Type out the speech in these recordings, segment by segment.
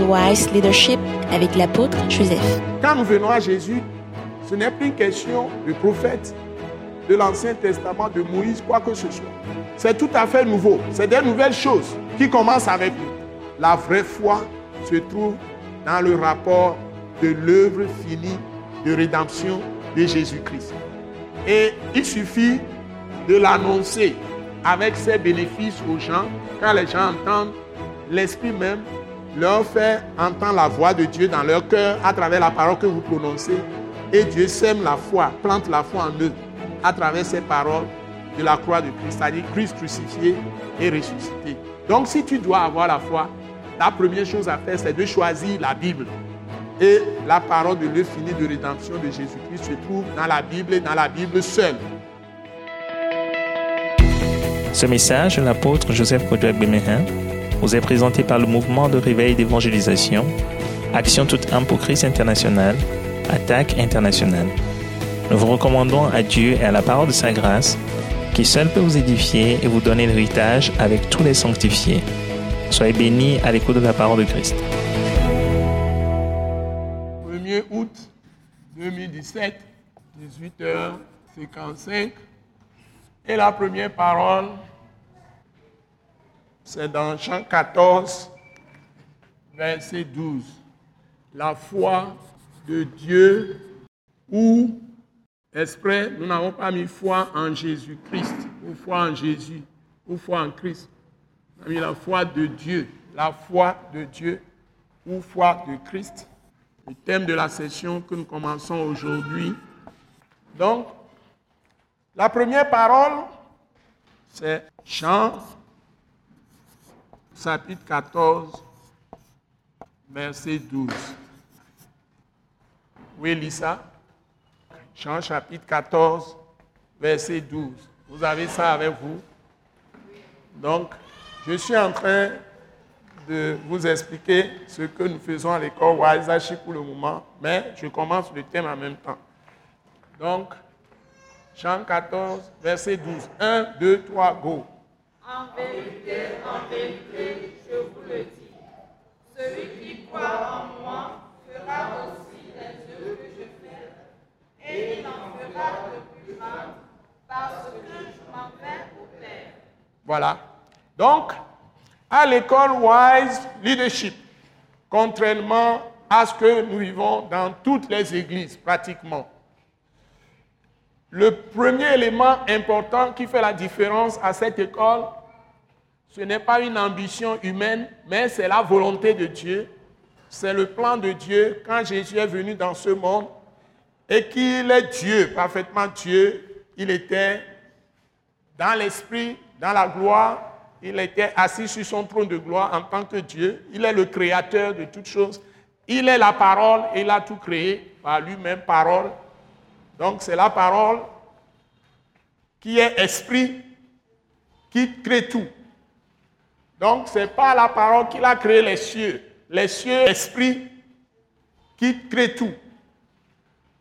Wise Leadership avec l'apôtre Joseph. Quand nous venons à Jésus, ce n'est plus une question de prophète, de l'Ancien Testament, de Moïse, quoi que ce soit. C'est tout à fait nouveau. C'est des nouvelles choses qui commencent avec nous. La vraie foi se trouve dans le rapport de l'œuvre finie de rédemption de Jésus-Christ. Et il suffit de l'annoncer avec ses bénéfices aux gens. Quand les gens entendent, l'Esprit même leur fait entendre la voix de Dieu dans leur cœur à travers la parole que vous prononcez. Et Dieu sème la foi, plante la foi en eux à travers ces paroles de la croix de Christ, c'est-à-dire Christ crucifié et ressuscité. Donc si tu dois avoir la foi, la première chose à faire, c'est de choisir la Bible. Et la parole de finie de rédemption de Jésus-Christ se trouve dans la Bible et dans la Bible seule. Ce message l'apôtre Joseph Kodouak Bemehin vous est présenté par le mouvement de réveil d'évangélisation, Action toute Christ international, Attaque internationale. Nous vous recommandons à Dieu et à la parole de sa grâce, qui seul peut vous édifier et vous donner l'héritage avec tous les sanctifiés. Soyez bénis à l'écoute de la parole de Christ. 1er août 2017, 18h55. Et la première parole, c'est dans Jean 14, verset 12. La foi de Dieu ou exprès, nous n'avons pas mis foi en Jésus-Christ, ou foi en Jésus, ou foi en Christ. On a mis la foi de Dieu, la foi de Dieu, ou foi de Christ. Le thème de la session que nous commençons aujourd'hui. Donc, la première parole, c'est Jean, chapitre 14, verset 12. Oui, Lisa. Jean chapitre 14, verset 12. Vous avez ça avec vous? Donc, je suis en train de vous expliquer ce que nous faisons à l'école Waisashi pour le moment, mais je commence le thème en même temps. Donc, Jean 14, verset 12. 1, 2, 3, go. En vérité, en vérité, je vous le dis, celui qui croit en moi fera aussi les œuvres que je fais, et il en fera de plus grandes, parce que je m'en vais au Père. Voilà. Donc, à l'école Wise Leadership, contrairement à ce que nous vivons dans toutes les églises pratiquement, le premier élément important qui fait la différence à cette école, ce n'est pas une ambition humaine, mais c'est la volonté de Dieu. C'est le plan de Dieu quand Jésus est venu dans ce monde et qu'il est Dieu, parfaitement Dieu. Il était dans l'esprit, dans la gloire. Il était assis sur son trône de gloire en tant que Dieu. Il est le créateur de toutes choses. Il est la parole et il a tout créé par lui-même, parole. Donc c'est la parole qui est esprit, qui crée tout. Donc ce n'est pas la parole qui a créé les cieux. Les cieux, esprit, qui crée tout.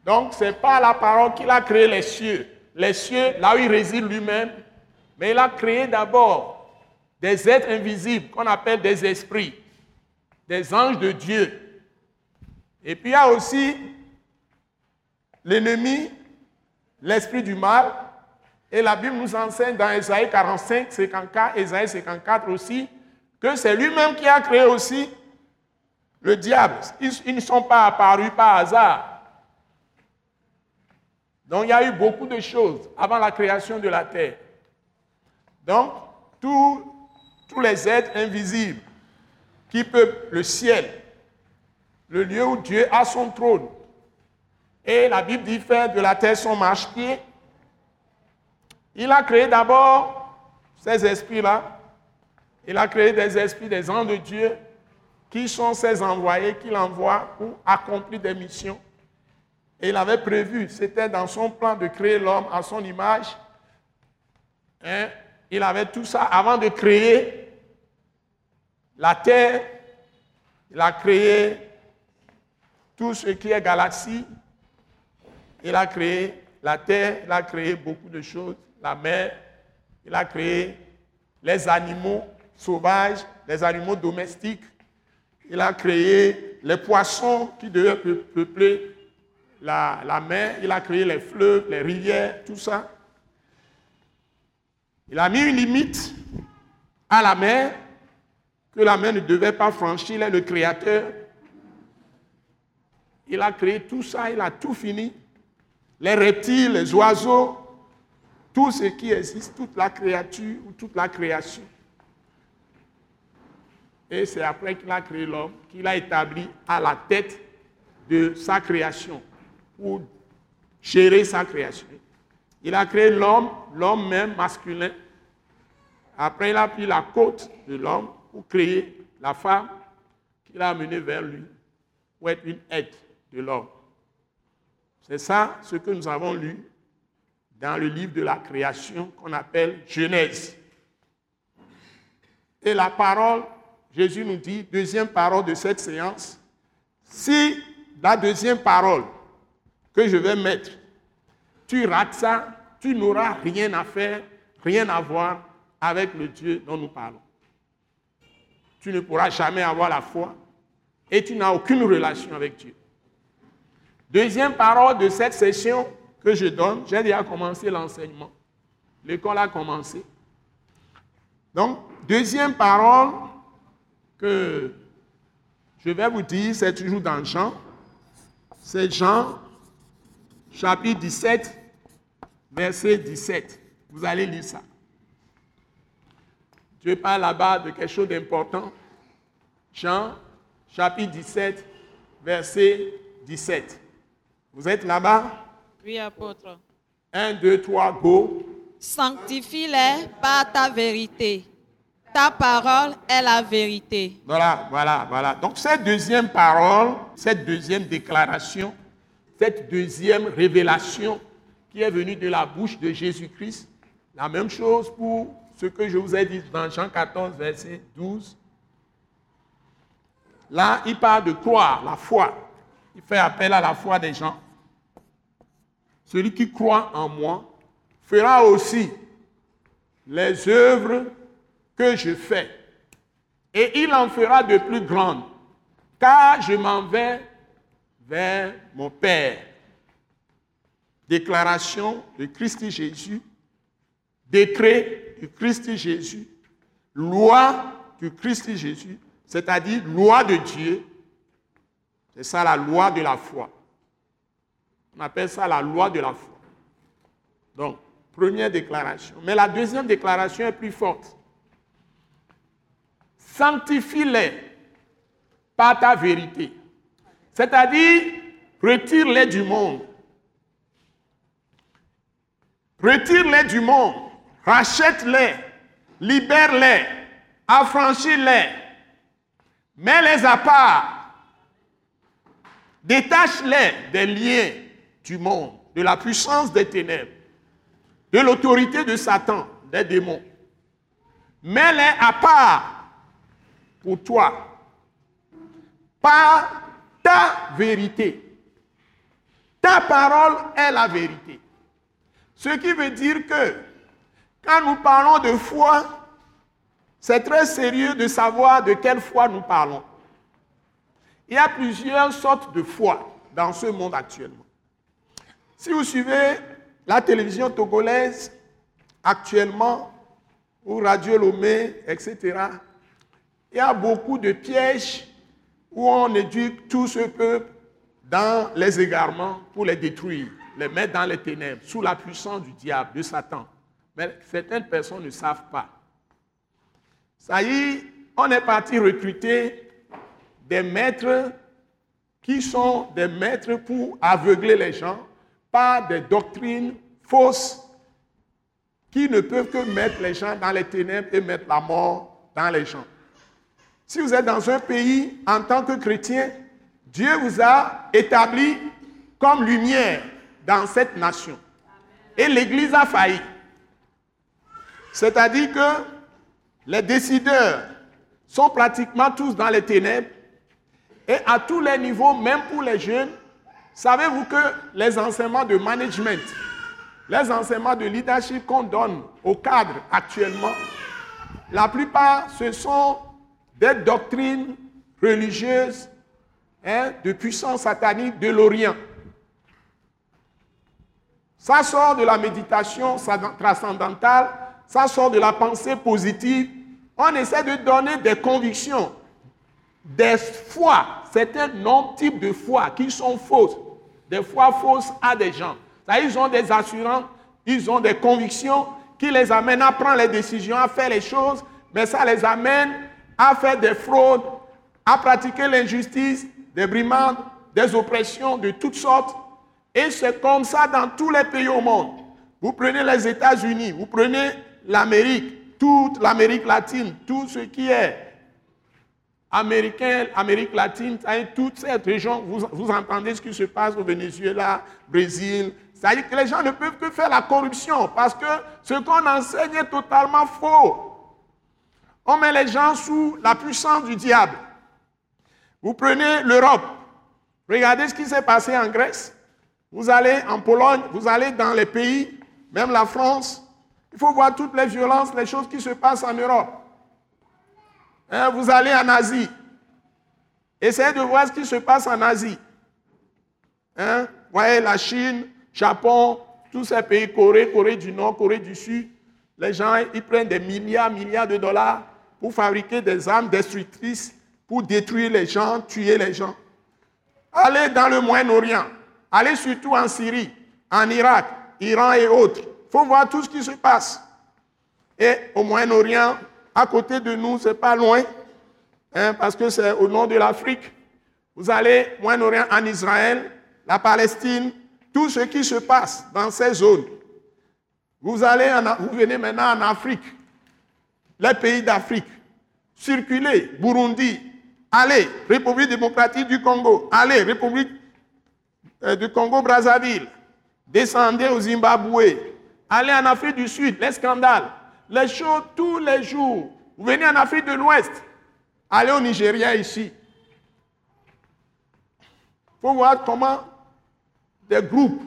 Donc ce n'est pas la parole qui a créé les cieux. Les cieux, là où il réside lui-même, mais il a créé d'abord des êtres invisibles qu'on appelle des esprits, des anges de Dieu. Et puis il y a aussi l'ennemi, l'esprit du mal. Et la Bible nous enseigne dans Ésaïe 45, 54, Ésaïe 54 aussi, que c'est lui-même qui a créé aussi le diable. Ils, ne sont pas apparus par hasard. Donc il y a eu beaucoup de choses avant la création de la terre. Donc tous, tous les êtres invisibles qui peuplent le ciel, le lieu où Dieu a son trône, et la Bible dit faire de la terre son marche-pied. Il a créé d'abord ces esprits-là. Il a créé des esprits, des anges de Dieu, qui sont ses envoyés qu'il envoie pour accomplir des missions. Et il avait prévu, c'était dans son plan de créer l'homme à son image. Hein? Il avait tout ça avant de créer la terre. Il a créé tout ce qui est galaxie, il a créé la terre, il a créé beaucoup de choses, la mer, il a créé les animaux sauvages, les animaux domestiques, Il a créé les poissons qui devaient peu- peupler la, la mer. Il a créé les fleuves, les rivières, tout ça. Il a mis une limite à la mer que la mer ne devait pas franchir. Il est le créateur. Il a créé tout ça, il a tout fini. Les reptiles, les oiseaux, tout ce qui existe, toute la créature ou toute la création. Et c'est après qu'il a créé l'homme qu'il a établi à la tête de sa création pour gérer sa création. Il a créé l'homme, l'homme même masculin. Après, il a pris la côte de l'homme pour créer la femme qu'il a amenée vers lui pour être une aide de l'homme. C'est ça ce que nous avons lu dans le livre de la création qu'on appelle Genèse. Et la parole, Jésus nous dit, deuxième parole de cette séance, si la deuxième parole que je vais mettre, tu rates ça, tu n'auras rien à faire, rien à voir avec le Dieu dont nous parlons. Tu ne pourras jamais avoir la foi et tu n'as aucune relation avec Dieu. Deuxième parole de cette session que je donne, j'ai déjà commencé l'enseignement. L'école a commencé. Donc, deuxième parole que je vais vous dire, c'est toujours dans Jean. C'est Jean, chapitre 17, verset 17. Vous allez lire ça. Dieu parle là-bas de quelque chose d'important. Jean, chapitre 17, verset 17. Vous êtes là-bas? Oui, apôtre. 1, 2, 3, go. Sanctifie-les par ta vérité. Ta parole est la vérité. Voilà, voilà, voilà. Donc cette deuxième parole, cette deuxième déclaration, cette deuxième révélation qui est venue de la bouche de Jésus-Christ, la même chose pour ce que je vous ai dit dans Jean 14, verset 12. Là, il parle de croire, la foi. Il fait appel à la foi des gens. Celui qui croit en moi fera aussi les œuvres que je fais. Et il en fera de plus grandes, car je m'en vais vers mon Père. Déclaration de Christ Jésus, décret de Christ Jésus, loi de Christ Jésus, c'est-à-dire loi de Dieu. C'est ça la loi de la foi. On appelle ça la loi de la foi. Donc, première déclaration. Mais la deuxième déclaration est plus forte. Sanctifie-les par ta vérité. C'est-à-dire, retire-les du monde. Retire-les du monde. Rachète-les. Libère-les. Affranchis-les. Mets-les à part. Détache-les des liens du monde, de la puissance des ténèbres, de l'autorité de Satan, des démons. Mets-les à part pour toi, par ta vérité. Ta parole est la vérité. Ce qui veut dire que quand nous parlons de foi, c'est très sérieux de savoir de quelle foi nous parlons. Il y a plusieurs sortes de foi dans ce monde actuellement. Si vous suivez la télévision togolaise actuellement, ou Radio Lomé, etc., il y a beaucoup de pièges où on éduque tout ce peuple dans les égarements pour les détruire, les mettre dans les ténèbres, sous la puissance du diable, de Satan. Mais certaines personnes ne savent pas. Ça y est, on est parti recruter des maîtres qui sont des maîtres pour aveugler les gens par des doctrines fausses qui ne peuvent que mettre les gens dans les ténèbres et mettre la mort dans les gens. Si vous êtes dans un pays en tant que chrétien, Dieu vous a établi comme lumière dans cette nation. Et l'Église a failli. C'est-à-dire que les décideurs sont pratiquement tous dans les ténèbres et à tous les niveaux, même pour les jeunes, savez-vous que les enseignements de management, les enseignements de leadership qu'on donne aux cadres actuellement, la plupart, ce sont des doctrines religieuse hein, de puissance satanique de l'Orient. Ça sort de la méditation transcendantale, ça sort de la pensée positive. On essaie de donner des convictions, des foi, certains noms types de foi qui sont fausses, des foi fausses à des gens. Ils ont des assurances, ils ont des convictions qui les amènent à prendre les décisions, à faire les choses, mais ça les amène à faire des fraudes, à pratiquer l'injustice, des brimades, des oppressions de toutes sortes. Et c'est comme ça dans tous les pays au monde. Vous prenez les États-Unis, vous prenez l'Amérique, toute l'Amérique latine, tout ce qui est américain, Amérique latine, toute cette région, vous, vous entendez ce qui se passe au Venezuela, Brésil. C'est-à-dire que les gens ne peuvent que faire la corruption parce que ce qu'on enseigne est totalement faux. On met les gens sous la puissance du diable. Vous prenez l'Europe. Regardez ce qui s'est passé en Grèce. Vous allez en Pologne, vous allez dans les pays, même la France. Il faut voir toutes les violences, les choses qui se passent en Europe. Hein, vous allez en Asie. Essayez de voir ce qui se passe en Asie. Hein? Voyez la Chine, Japon, tous ces pays, Corée, Corée du Nord, Corée du Sud. Les gens, ils prennent des milliards, milliards de dollars pour fabriquer des armes destructrices, pour détruire les gens, tuer les gens. Allez dans le Moyen-Orient. Allez surtout en Syrie, en Irak, Iran et autres. Il faut voir tout ce qui se passe. Et au Moyen-Orient, à côté de nous, ce n'est pas loin, hein, parce que c'est au nord de l'Afrique. Vous allez Moyen-Orient, en Israël, la Palestine, tout ce qui se passe dans ces zones. Vous, allez vous venez maintenant en Afrique, les pays d'Afrique. Circulez, Burundi, allez, République démocratique du Congo, allez, République euh, du Congo-Brazzaville, descendez au Zimbabwe, allez en Afrique du Sud, les scandales, les choses tous les jours. Vous venez en Afrique de l'Ouest, allez au Nigeria ici. Il faut voir comment des groupes,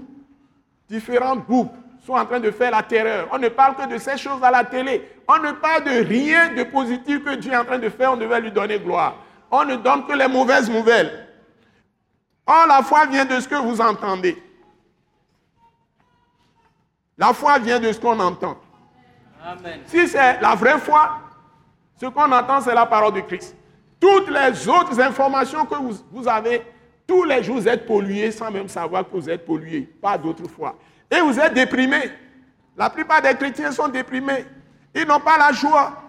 différents groupes, sont en train de faire la terreur. On ne parle que de ces choses à la télé. On ne parle de rien de positif que Dieu est en train de faire. On devait lui donner gloire. On ne donne que les mauvaises nouvelles. Or, la foi vient de ce que vous entendez. La foi vient de ce qu'on entend. Si c'est la vraie foi, ce qu'on entend, c'est la parole de Christ. Toutes les autres informations que vous, vous, avez, tous les jours, vous êtes pollués sans même savoir que vous êtes pollués. Pas d'autre foi. Et vous êtes déprimés. La plupart des chrétiens sont déprimés. Ils n'ont pas la joie.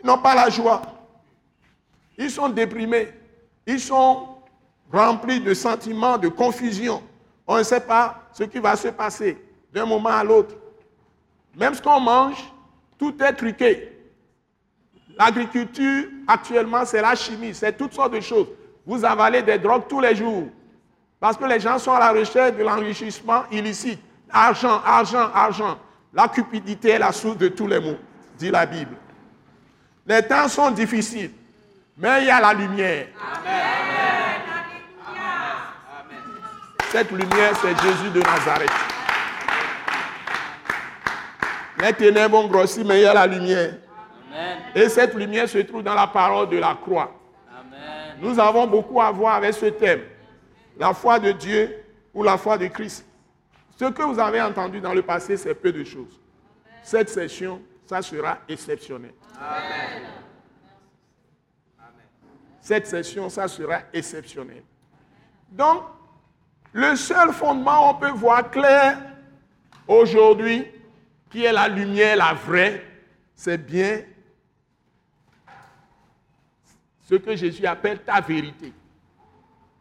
Ils n'ont pas la joie. Ils sont déprimés. Ils sont remplis de sentiments, de confusion. On ne sait pas ce qui va se passer d'un moment à l'autre. Même ce qu'on mange, tout est truqué. L'agriculture, actuellement, c'est la chimie, c'est toutes sortes de choses. Vous avalez des drogues tous les jours. Parce que les gens sont à la recherche de l'enrichissement illicite. Argent, argent, argent. La cupidité est la source de tous les maux, dit la Bible. Les temps sont difficiles, mais il y a la lumière. Amen. Cette lumière, c'est Jésus de Nazareth. Les ténèbres ont grossi, mais il y a la lumière. Et cette lumière se trouve dans la parole de la croix. Nous avons beaucoup à voir avec ce thème. La foi de Dieu ou la foi de Christ. Ce que vous avez entendu dans le passé, c'est peu de choses. Cette session, ça sera exceptionnel. Cette session, ça sera exceptionnel. Donc, le seul fondement, on peut voir clair aujourd'hui, qui est la lumière, la vraie, c'est bien ce que Jésus appelle ta vérité.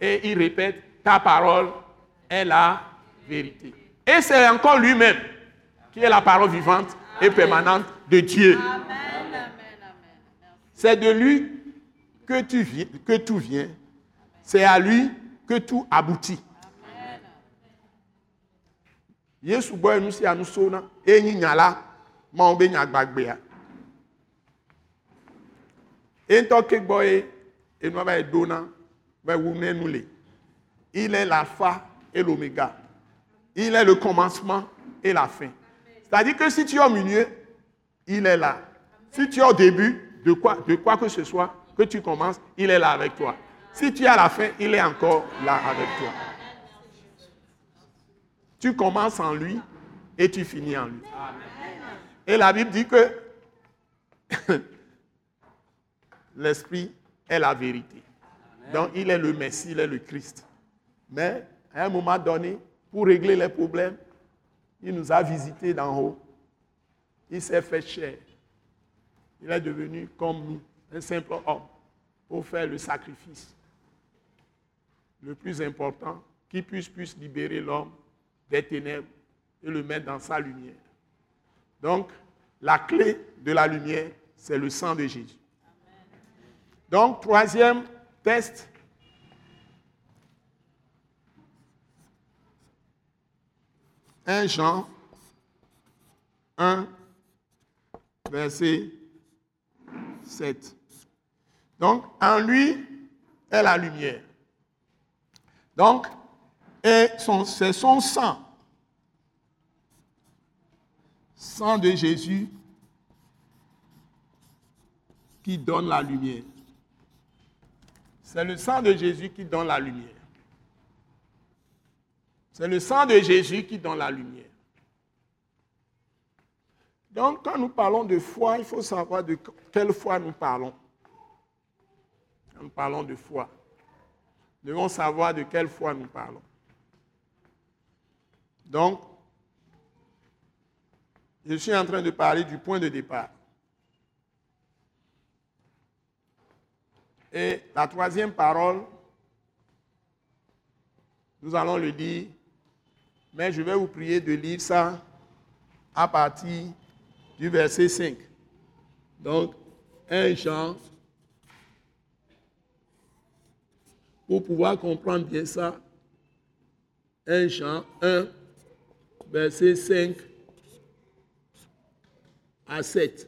Et il répète, ta parole est la vérité. Et c'est encore lui-même qui est la parole vivante et permanente de Dieu. C'est de lui que, tu viens, que tout vient. C'est à lui que tout aboutit. La il est l'alpha et l'oméga il est le. Commencement et la fin c'est-à-dire que si tu es au milieu il est là. Si tu es au début de quoi de quoi que ce soit que tu commences, il est là avec toi. Si tu es à la fin, il est encore là avec toi. Tu commences en lui et tu finis en lui. Et la Bible dit que l'Esprit est la vérité. Donc il est le Messie, il est le Christ. Mais à un moment donné, pour régler les problèmes, il nous a visités d'en haut. Il s'est fait chair. Il est devenu comme nous, un simple homme, pour faire le sacrifice le plus important qui puisse, puisse libérer l'homme des ténèbres et le mettre dans sa lumière. Donc, la clé de la lumière, c'est le sang de Jésus. Donc, troisième test. Un Jean 1, verset 7. Donc, en lui est la lumière. Donc, et c'est son sang, sang de Jésus, qui donne la lumière. C'est le sang de Jésus qui donne la lumière. C'est le sang de Jésus qui donne la lumière. Donc, quand nous parlons de foi, il faut savoir de quelle foi nous parlons. Quand nous parlons de foi, nous devons savoir de quelle foi nous parlons. Donc, je suis en train de parler du point de départ. Et la troisième parole, nous allons le dire, mais je vais vous prier de lire ça à partir du verset 5. Donc, 1 Jean, pour pouvoir comprendre bien ça, 1 Jean 1, verset 5 à 7.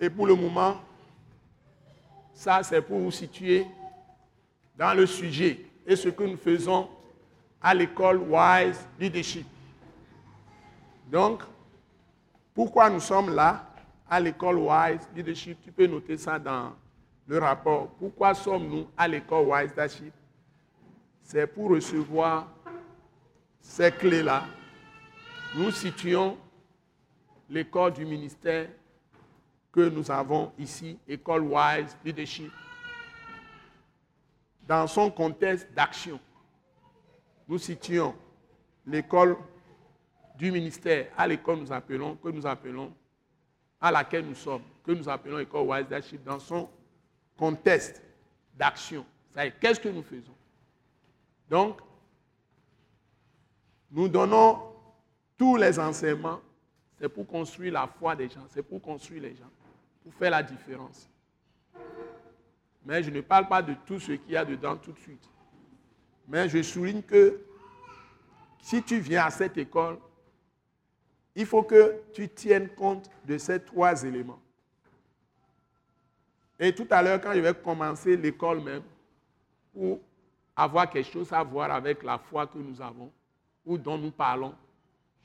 Et pour le moment, ça c'est pour vous situer dans le sujet et ce que nous faisons à l'école Wise Leadership. Donc, pourquoi nous sommes là à l'école Wise Leadership? Tu peux noter ça dans le rapport. Pourquoi sommes-nous à l'école Wise Leadership? C'est pour recevoir ces clés-là. Nous situons l'école du ministère que nous avons ici, École Wise Leadership, dans son contexte d'action. Nous situons l'école du ministère à l'école nous appelons, que nous appelons, à laquelle nous sommes, que nous appelons École Wise Leadership, dans son contexte d'action. Qu'est-ce que nous faisons? Donc, nous donnons tous les enseignements, c'est pour construire la foi des gens, c'est pour construire les gens pour faire la différence. Mais je ne parle pas de tout ce qu'il y a dedans tout de suite. Mais je souligne que si tu viens à cette école, il faut que tu tiennes compte de ces trois éléments. Et tout à l'heure, quand je vais commencer l'école même, pour avoir quelque chose à voir avec la foi que nous avons, ou dont nous parlons,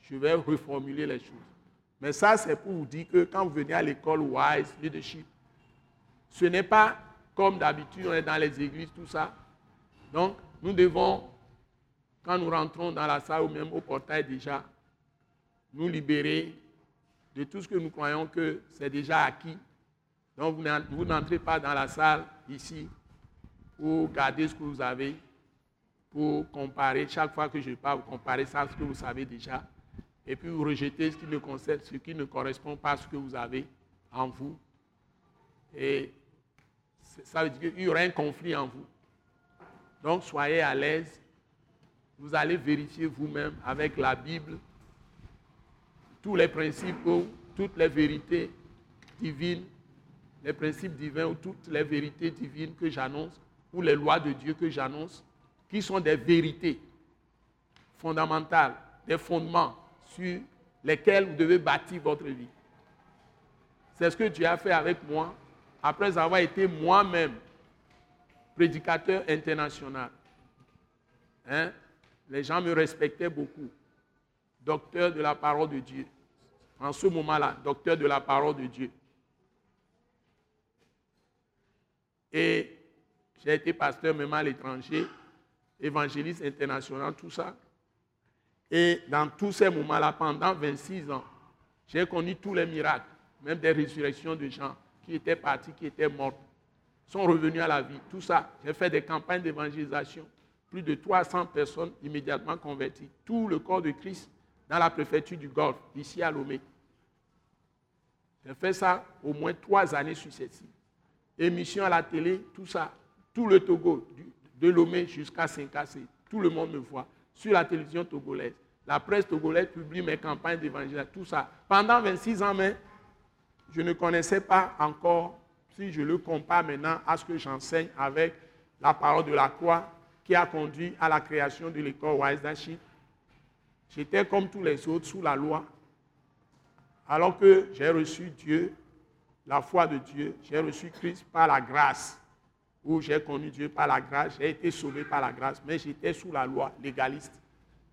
je vais reformuler les choses. Mais ça, c'est pour vous dire que quand vous venez à l'école Wise Leadership, ce n'est pas comme d'habitude, on est dans les églises, tout ça. Donc, nous devons, quand nous rentrons dans la salle ou même au portail déjà, nous libérer de tout ce que nous croyons que c'est déjà acquis. Donc, vous n'entrez pas dans la salle ici pour garder ce que vous avez, pour comparer. Chaque fois que je parle, vous comparez ça à ce que vous savez déjà et puis vous rejetez ce qui ne, concerne, ce qui ne correspond pas à ce que vous avez en vous. Et ça veut dire qu'il y aura un conflit en vous. Donc soyez à l'aise. Vous allez vérifier vous-même avec la Bible tous les principes ou toutes les vérités divines, les principes divins ou toutes les vérités divines que j'annonce, ou les lois de Dieu que j'annonce, qui sont des vérités fondamentales, des fondements sur lesquels vous devez bâtir votre vie. C'est ce que Dieu a fait avec moi après avoir été moi-même prédicateur international. Hein? Les gens me respectaient beaucoup. Docteur de la parole de Dieu. en ce moment-là, docteur de la parole de Dieu. Et j'ai été pasteur même à l'étranger, évangéliste international, tout ça. Et dans tous ces moments-là, pendant 26 ans, j'ai connu tous les miracles, même des résurrections de gens qui étaient partis, qui étaient morts, sont revenus à la vie. Tout ça, j'ai fait des campagnes d'évangélisation. Plus de 300 personnes immédiatement converties. Tout le corps de Christ dans la préfecture du Golfe, ici à Lomé. J'ai fait ça au moins trois années successives. Émission à la télé, tout ça, tout le Togo, de Lomé jusqu'à Saint-Cassé, tout le monde me voit sur la télévision togolaise. La presse togolaise publie mes campagnes d'évangélisation, tout ça. Pendant 26 ans, mais je ne connaissais pas encore, si je le compare maintenant à ce que j'enseigne avec la parole de la croix qui a conduit à la création de l'école Wise J'étais comme tous les autres sous la loi. Alors que j'ai reçu Dieu, la foi de Dieu, j'ai reçu Christ par la grâce, où j'ai connu Dieu par la grâce, j'ai été sauvé par la grâce, mais j'étais sous la loi légaliste.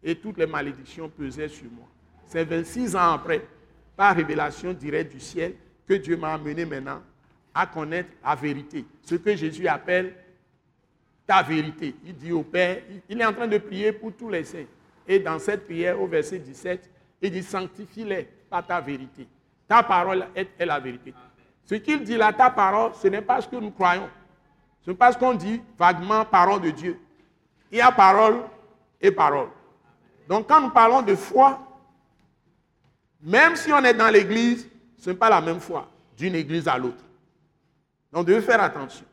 Et toutes les malédictions pesaient sur moi. C'est 26 ans après, par révélation directe du ciel, que Dieu m'a amené maintenant à connaître la vérité. Ce que Jésus appelle ta vérité. Il dit au Père, il est en train de prier pour tous les saints. Et dans cette prière, au verset 17, il dit Sanctifie-les par ta vérité. Ta parole est, la vérité. Ce qu'il dit là, ta parole, ce n'est pas ce que nous croyons. Ce n'est pas ce qu'on dit vaguement parole de Dieu. Il y a parole et parole. Donc quand nous parlons de foi, même si on est dans l'église, ce n'est pas la même foi d'une église à l'autre. Donc, vous devez faire attention.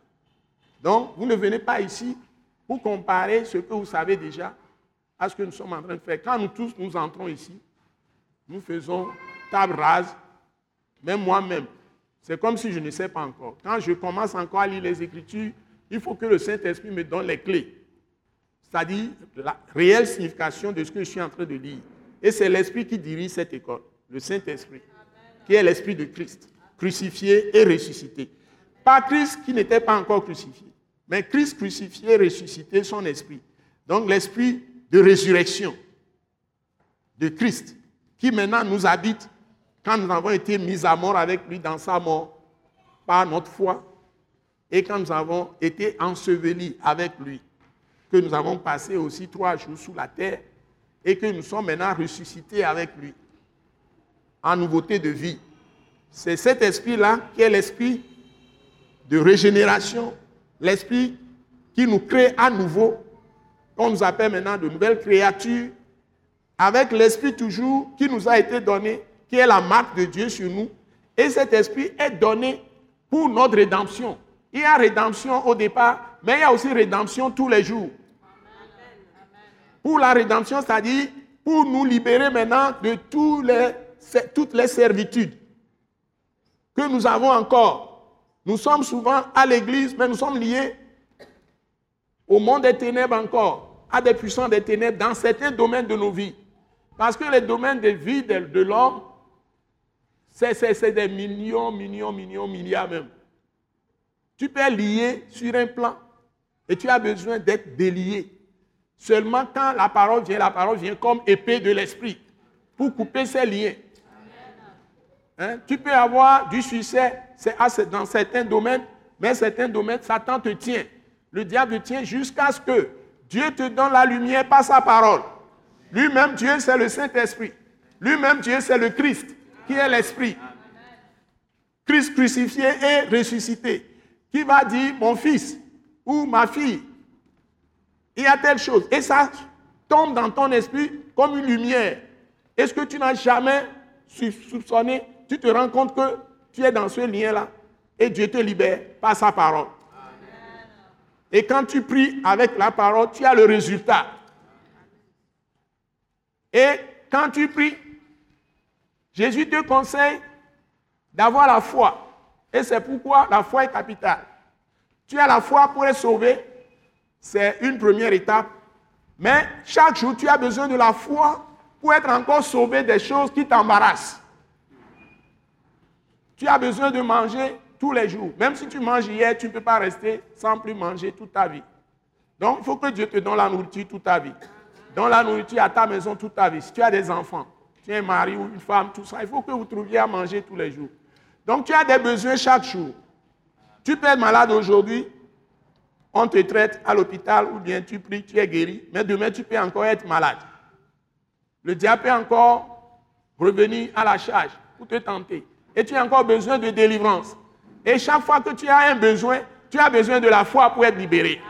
Donc, vous ne venez pas ici pour comparer ce que vous savez déjà à ce que nous sommes en train de faire. Quand nous tous nous entrons ici, nous faisons table rase, même moi-même. C'est comme si je ne sais pas encore. Quand je commence encore à lire les Écritures, il faut que le Saint-Esprit me donne les clés. C'est-à-dire la réelle signification de ce que je suis en train de lire. Et c'est l'Esprit qui dirige cette école, le Saint-Esprit, qui est l'Esprit de Christ, crucifié et ressuscité. Pas Christ qui n'était pas encore crucifié, mais Christ crucifié et ressuscité, son Esprit. Donc l'Esprit de résurrection de Christ, qui maintenant nous habite quand nous avons été mis à mort avec lui dans sa mort par notre foi, et quand nous avons été ensevelis avec lui, que nous avons passé aussi trois jours sous la terre, et que nous sommes maintenant ressuscités avec lui, en nouveauté de vie. C'est cet esprit-là qui est l'esprit de régénération, l'esprit qui nous crée à nouveau on nous appelle maintenant de nouvelles créatures, avec l'esprit toujours qui nous a été donné, qui est la marque de Dieu sur nous. Et cet esprit est donné pour notre rédemption. Il y a rédemption au départ, mais il y a aussi rédemption tous les jours. Pour la rédemption, c'est-à-dire pour nous libérer maintenant de toutes les servitudes que nous avons encore. Nous sommes souvent à l'église, mais nous sommes liés au monde des ténèbres encore, à des puissants des ténèbres dans certains domaines de nos vies. Parce que les domaines de vie de, l'homme, c'est des millions, millions, millions, milliards même. Tu peux lié sur un plan et tu as besoin d'être délié. Seulement quand la parole vient, la parole vient comme épée de l'esprit pour couper ces liens. Hein? Tu peux avoir du succès dans certains domaines, mais certains domaines, Satan te tient. Le diable tient jusqu'à ce que Dieu te donne la lumière par sa parole. Lui-même, Dieu, c'est le Saint-Esprit. Lui-même, Dieu, c'est le Christ, qui est l'Esprit. Christ crucifié et ressuscité. Qui va dire, mon fils ou ma fille, il y a telle chose. Et ça tombe dans ton esprit comme une lumière. Est-ce que tu n'as jamais soupçonné, tu te rends compte que tu es dans ce lien-là et Dieu te libère par sa parole. Et quand tu pries avec la parole, tu as le résultat. Et quand tu pries, Jésus te conseille d'avoir la foi. Et c'est pourquoi la foi est capitale. Tu as la foi pour être sauvé, c'est une première étape. Mais chaque jour, tu as besoin de la foi pour être encore sauvé des choses qui t'embarrassent. Tu as besoin de manger tous les jours. Même si tu manges hier, tu ne peux pas rester sans plus manger toute ta vie. Donc, il faut que Dieu te donne la nourriture toute ta vie. Donne la nourriture à ta maison toute ta vie. Si tu as des enfants, tu es un mari ou une femme, tout ça, il faut que vous trouviez à manger tous les jours. Donc tu as des besoins chaque jour. Tu peux être malade aujourd'hui, on te traite à l'hôpital ou bien tu pries, tu es guéri, mais demain tu peux encore être malade. Le diable peut encore revenir à la charge pour te tenter. Et tu as encore besoin de délivrance. Et chaque fois que tu as un besoin, tu as besoin de la foi pour être libéré.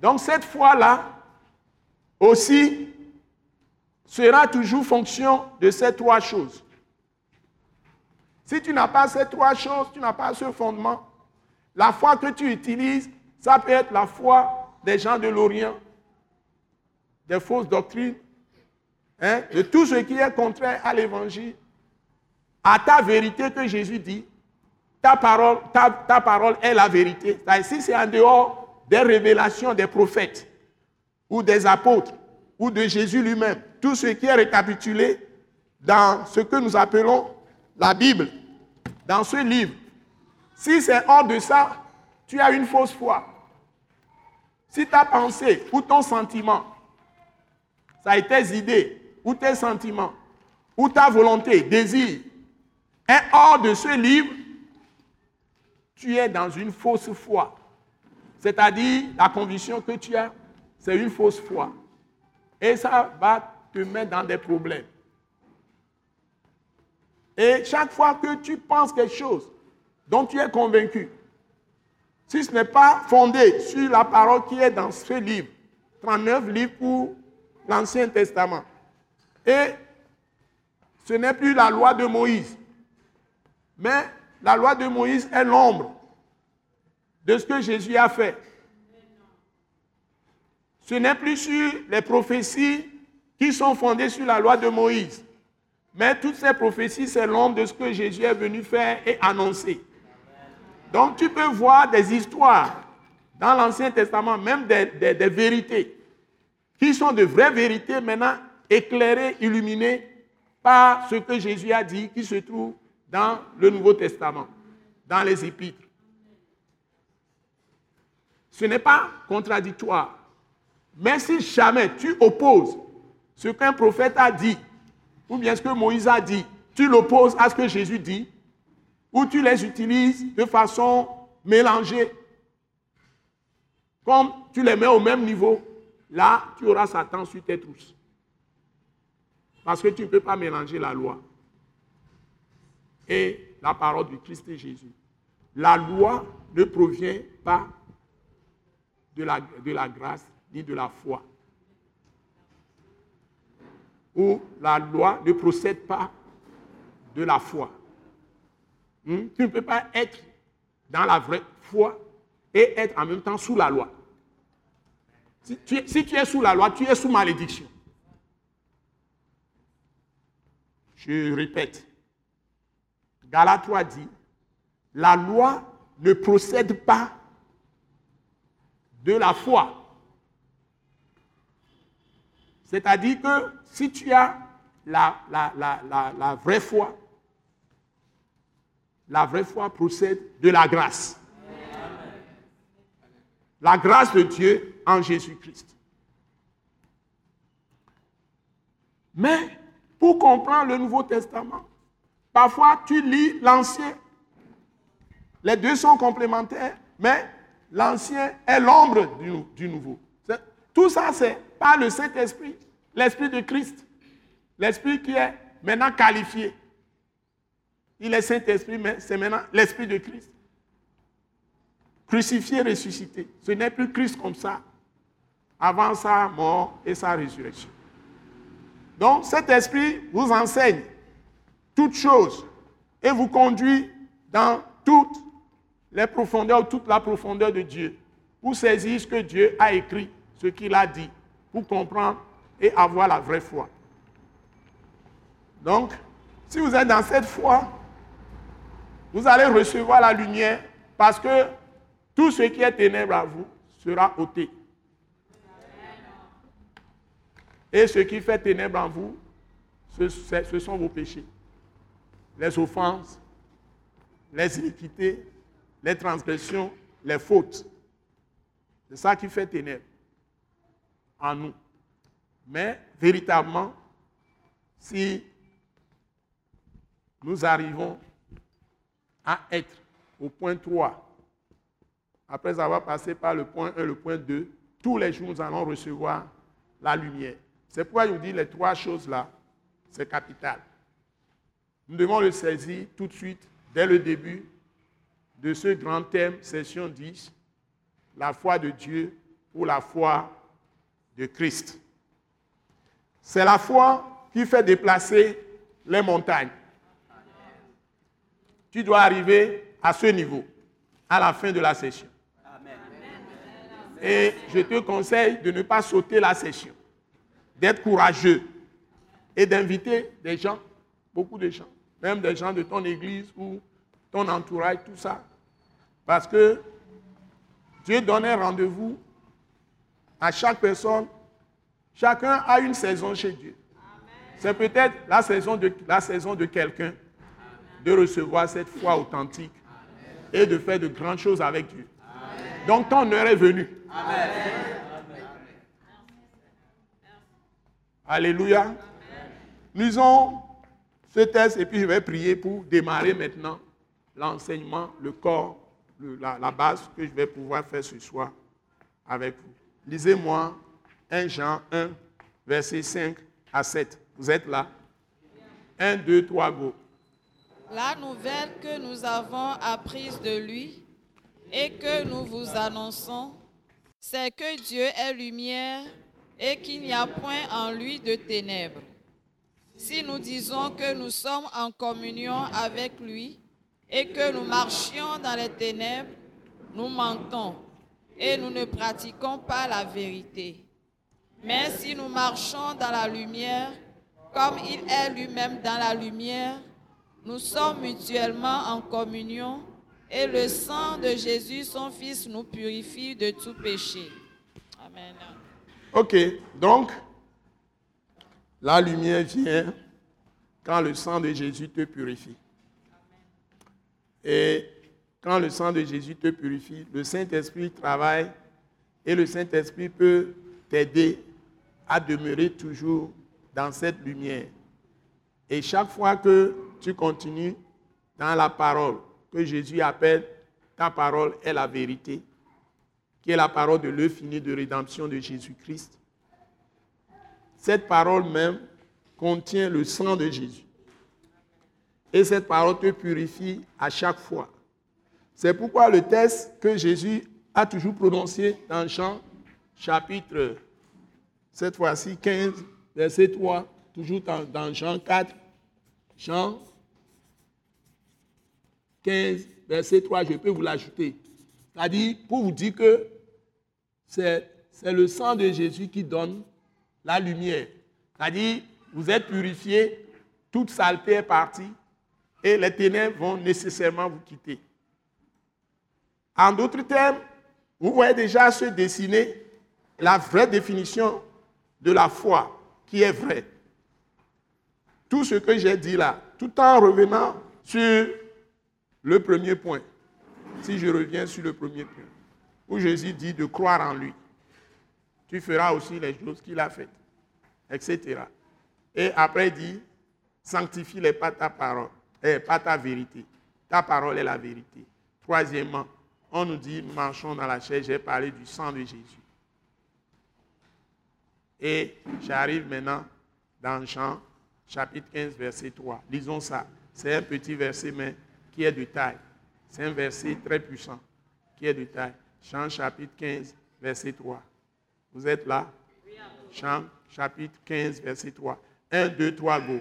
Donc cette foi-là aussi sera toujours fonction de ces trois choses. Si tu n'as pas ces trois choses, tu n'as pas ce fondement, la foi que tu utilises, ça peut être la foi des gens de l'Orient, des fausses doctrines, hein, de tout ce qui est contraire à l'évangile, à ta vérité que Jésus dit. Ta parole, ta, parole est la vérité. Si c'est en dehors des révélations des prophètes ou des apôtres ou de Jésus lui-même, tout ce qui est récapitulé dans ce que nous appelons la Bible, dans ce livre, si c'est hors de ça, tu as une fausse foi. Si ta pensée ou ton sentiment, ça est tes idées ou tes sentiments, ou ta volonté, désir, est hors de ce livre, tu es dans une fausse foi. C'est-à-dire, la conviction que tu as, c'est une fausse foi. Et ça va te mettre dans des problèmes. Et chaque fois que tu penses quelque chose, dont tu es convaincu, si ce n'est pas fondé sur la parole qui est dans ce livre, 39 livres pour l'Ancien Testament, et ce n'est plus la loi de Moïse, mais la loi de Moïse est l'ombre de ce que Jésus a fait. Ce n'est plus sur les prophéties qui sont fondées sur la loi de Moïse. Mais toutes ces prophéties, c'est l'ombre de ce que Jésus est venu faire et annoncer. Donc tu peux voir des histoires dans l'Ancien Testament, même des, vérités, qui sont de vraies vérités maintenant éclairées, illuminées par ce que Jésus a dit, qui se trouve dans le Nouveau Testament, dans les Épîtres. Ce n'est pas contradictoire. Mais si jamais tu opposes ce qu'un prophète a dit, ou bien ce que Moïse a dit, tu l'opposes à ce que Jésus dit, ou tu les utilises de façon mélangée, comme tu les mets au même niveau, là, tu auras Satan sur tes trousses. Parce que tu ne peux pas mélanger la loi et la parole du Christ et Jésus. La loi ne provient pas de la, de la grâce ni de la foi. Ou la loi ne procède pas de la foi. Hmm? Tu ne peux pas être dans la vraie foi et être en même temps sous la loi. Si tu, es, sous la loi, tu es sous malédiction. Je répète. Galate 3 dit, la loi ne procède pas de la foi. C'est-à-dire que si tu as la, la vraie foi, la vraie foi procède de la grâce. La grâce de Dieu en Jésus-Christ. Mais pour comprendre le Nouveau Testament, parfois tu lis l'Ancien. Les deux sont complémentaires, mais l'Ancien est l'ombre du, Nouveau. Tout ça, c'est par le Saint-Esprit, l'Esprit de Christ, l'Esprit qui est maintenant qualifié. Il est Saint-Esprit, mais c'est maintenant l'Esprit de Christ. Crucifié, ressuscité. Ce n'est plus Christ comme ça, avant sa mort et sa résurrection. Donc cet esprit vous enseigne toutes choses et vous conduit dans toutes les profondeurs, toute la profondeur de Dieu, pour saisir ce que Dieu a écrit, ce qu'il a dit, pour comprendre et avoir la vraie foi. Donc, si vous êtes dans cette foi, vous allez recevoir la lumière parce que tout ce qui est ténèbre à vous sera ôté. Et ce qui fait ténèbre en vous, ce, sont vos péchés. Les offenses, les iniquités, les transgressions, les fautes. C'est ça qui fait ténèbre nous. Mais véritablement, si nous arrivons à être au point 3, après avoir passé par le point 1 le point 2, tous les jours nous allons recevoir la lumière. C'est pourquoi je vous dis les trois choses-là, c'est capital. Nous devons le saisir tout de suite, dès le début de ce grand thème, session 10, la foi de Dieu pour la foi de Christ. C'est la foi qui fait déplacer les montagnes. Tu dois arriver à ce niveau à la fin de la session. Et je te conseille de ne pas sauter la session, d'être courageux et d'inviter des gens, beaucoup de gens, même des gens de ton église ou ton entourage, tout ça. Parce que Dieu donne un rendez-vous à chaque personne. Chacun a une saison chez Dieu. C'est peut-être la saison de, la saison de quelqu'un de recevoir cette foi authentique et de faire de grandes choses avec Dieu. Donc ton heure est venue. Alléluia. Lisons ce texte et puis je vais prier pour démarrer maintenant l'enseignement, le corps, la, base que je vais pouvoir faire ce soir avec vous. Lisez-moi 1 Jean 1, verset 5 à 7. Vous êtes là? 1, 2, 3, go. La nouvelle que nous avons apprise de lui et que nous vous annonçons, c'est que Dieu est lumière et qu'il n'y a point en lui de ténèbres. Si nous disons que nous sommes en communion avec lui et que nous marchions dans les ténèbres, nous mentons et nous ne pratiquons pas la vérité. Mais si nous marchons dans la lumière, comme il est lui-même dans la lumière, nous sommes mutuellement en communion et le sang de Jésus, son Fils, nous purifie de tout péché. Amen. Ok, donc la lumière vient quand le sang de Jésus te purifie. Et quand le sang de Jésus te purifie, le Saint-Esprit travaille et le Saint-Esprit peut t'aider à demeurer toujours dans cette lumière. Et chaque fois que tu continues dans la parole que Jésus appelle ta parole est la vérité, qui est la parole de l'œuvre finie de rédemption de Jésus-Christ, cette parole même contient le sang de Jésus. Et cette parole te purifie à chaque fois. C'est pourquoi le texte que Jésus a toujours prononcé dans Jean chapitre, cette fois-ci 15, verset 3, toujours dans, Jean 4, Jean 15, verset 3, je peux vous l'ajouter. C'est-à-dire, pour vous dire que c'est le sang de Jésus qui donne la lumière. C'est-à-dire, vous êtes purifiés, toute saleté est partie, et les ténèbres vont nécessairement vous quitter. En d'autres termes, vous voyez déjà se dessiner la vraie définition de la foi qui est vraie. Tout ce que j'ai dit là, tout en revenant sur le premier point, si je reviens sur le premier point, où Jésus dit de croire en lui, tu feras aussi les choses qu'il a faites, etc. Et après il dit, sanctifie-les pas ta parole, et pas ta vérité. Ta parole est la vérité. Troisièmement, on nous dit, marchons dans la chair, j'ai parlé du sang de Jésus. Et j'arrive maintenant dans Jean chapitre 15, verset 3. Lisons ça. C'est un petit verset, mais qui est de taille. C'est un verset très puissant, qui est de taille. Jean chapitre 15, verset 3. Vous êtes là? Jean chapitre 15, verset 3. 1, 2, 3, go.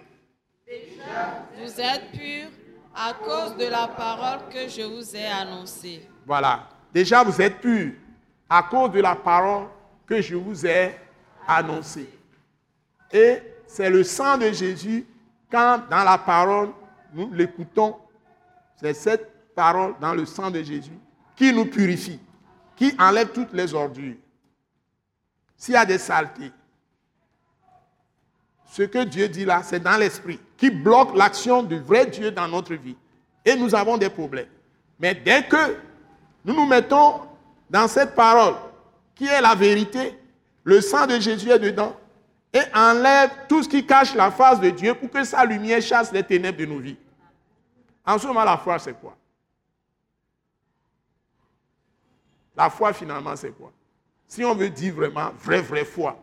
Vous êtes purs à cause de la parole que je vous ai annoncée. Voilà. Déjà, vous êtes purs à cause de la parole que je vous ai annoncée. Et c'est le sang de Jésus, quand dans la parole, nous l'écoutons, c'est cette parole dans le sang de Jésus qui nous purifie, qui enlève toutes les ordures. S'il y a des saletés, ce que Dieu dit là, c'est dans l'esprit, qui bloque l'action du vrai Dieu dans notre vie. Et nous avons des problèmes. Mais dès que nous nous mettons dans cette parole, qui est la vérité, le sang de Jésus est dedans, et enlève tout ce qui cache la face de Dieu pour que sa lumière chasse les ténèbres de nos vies. En ce moment, la foi, c'est quoi? La foi, finalement, c'est quoi? Si on veut dire vraiment vraie, vraie foi,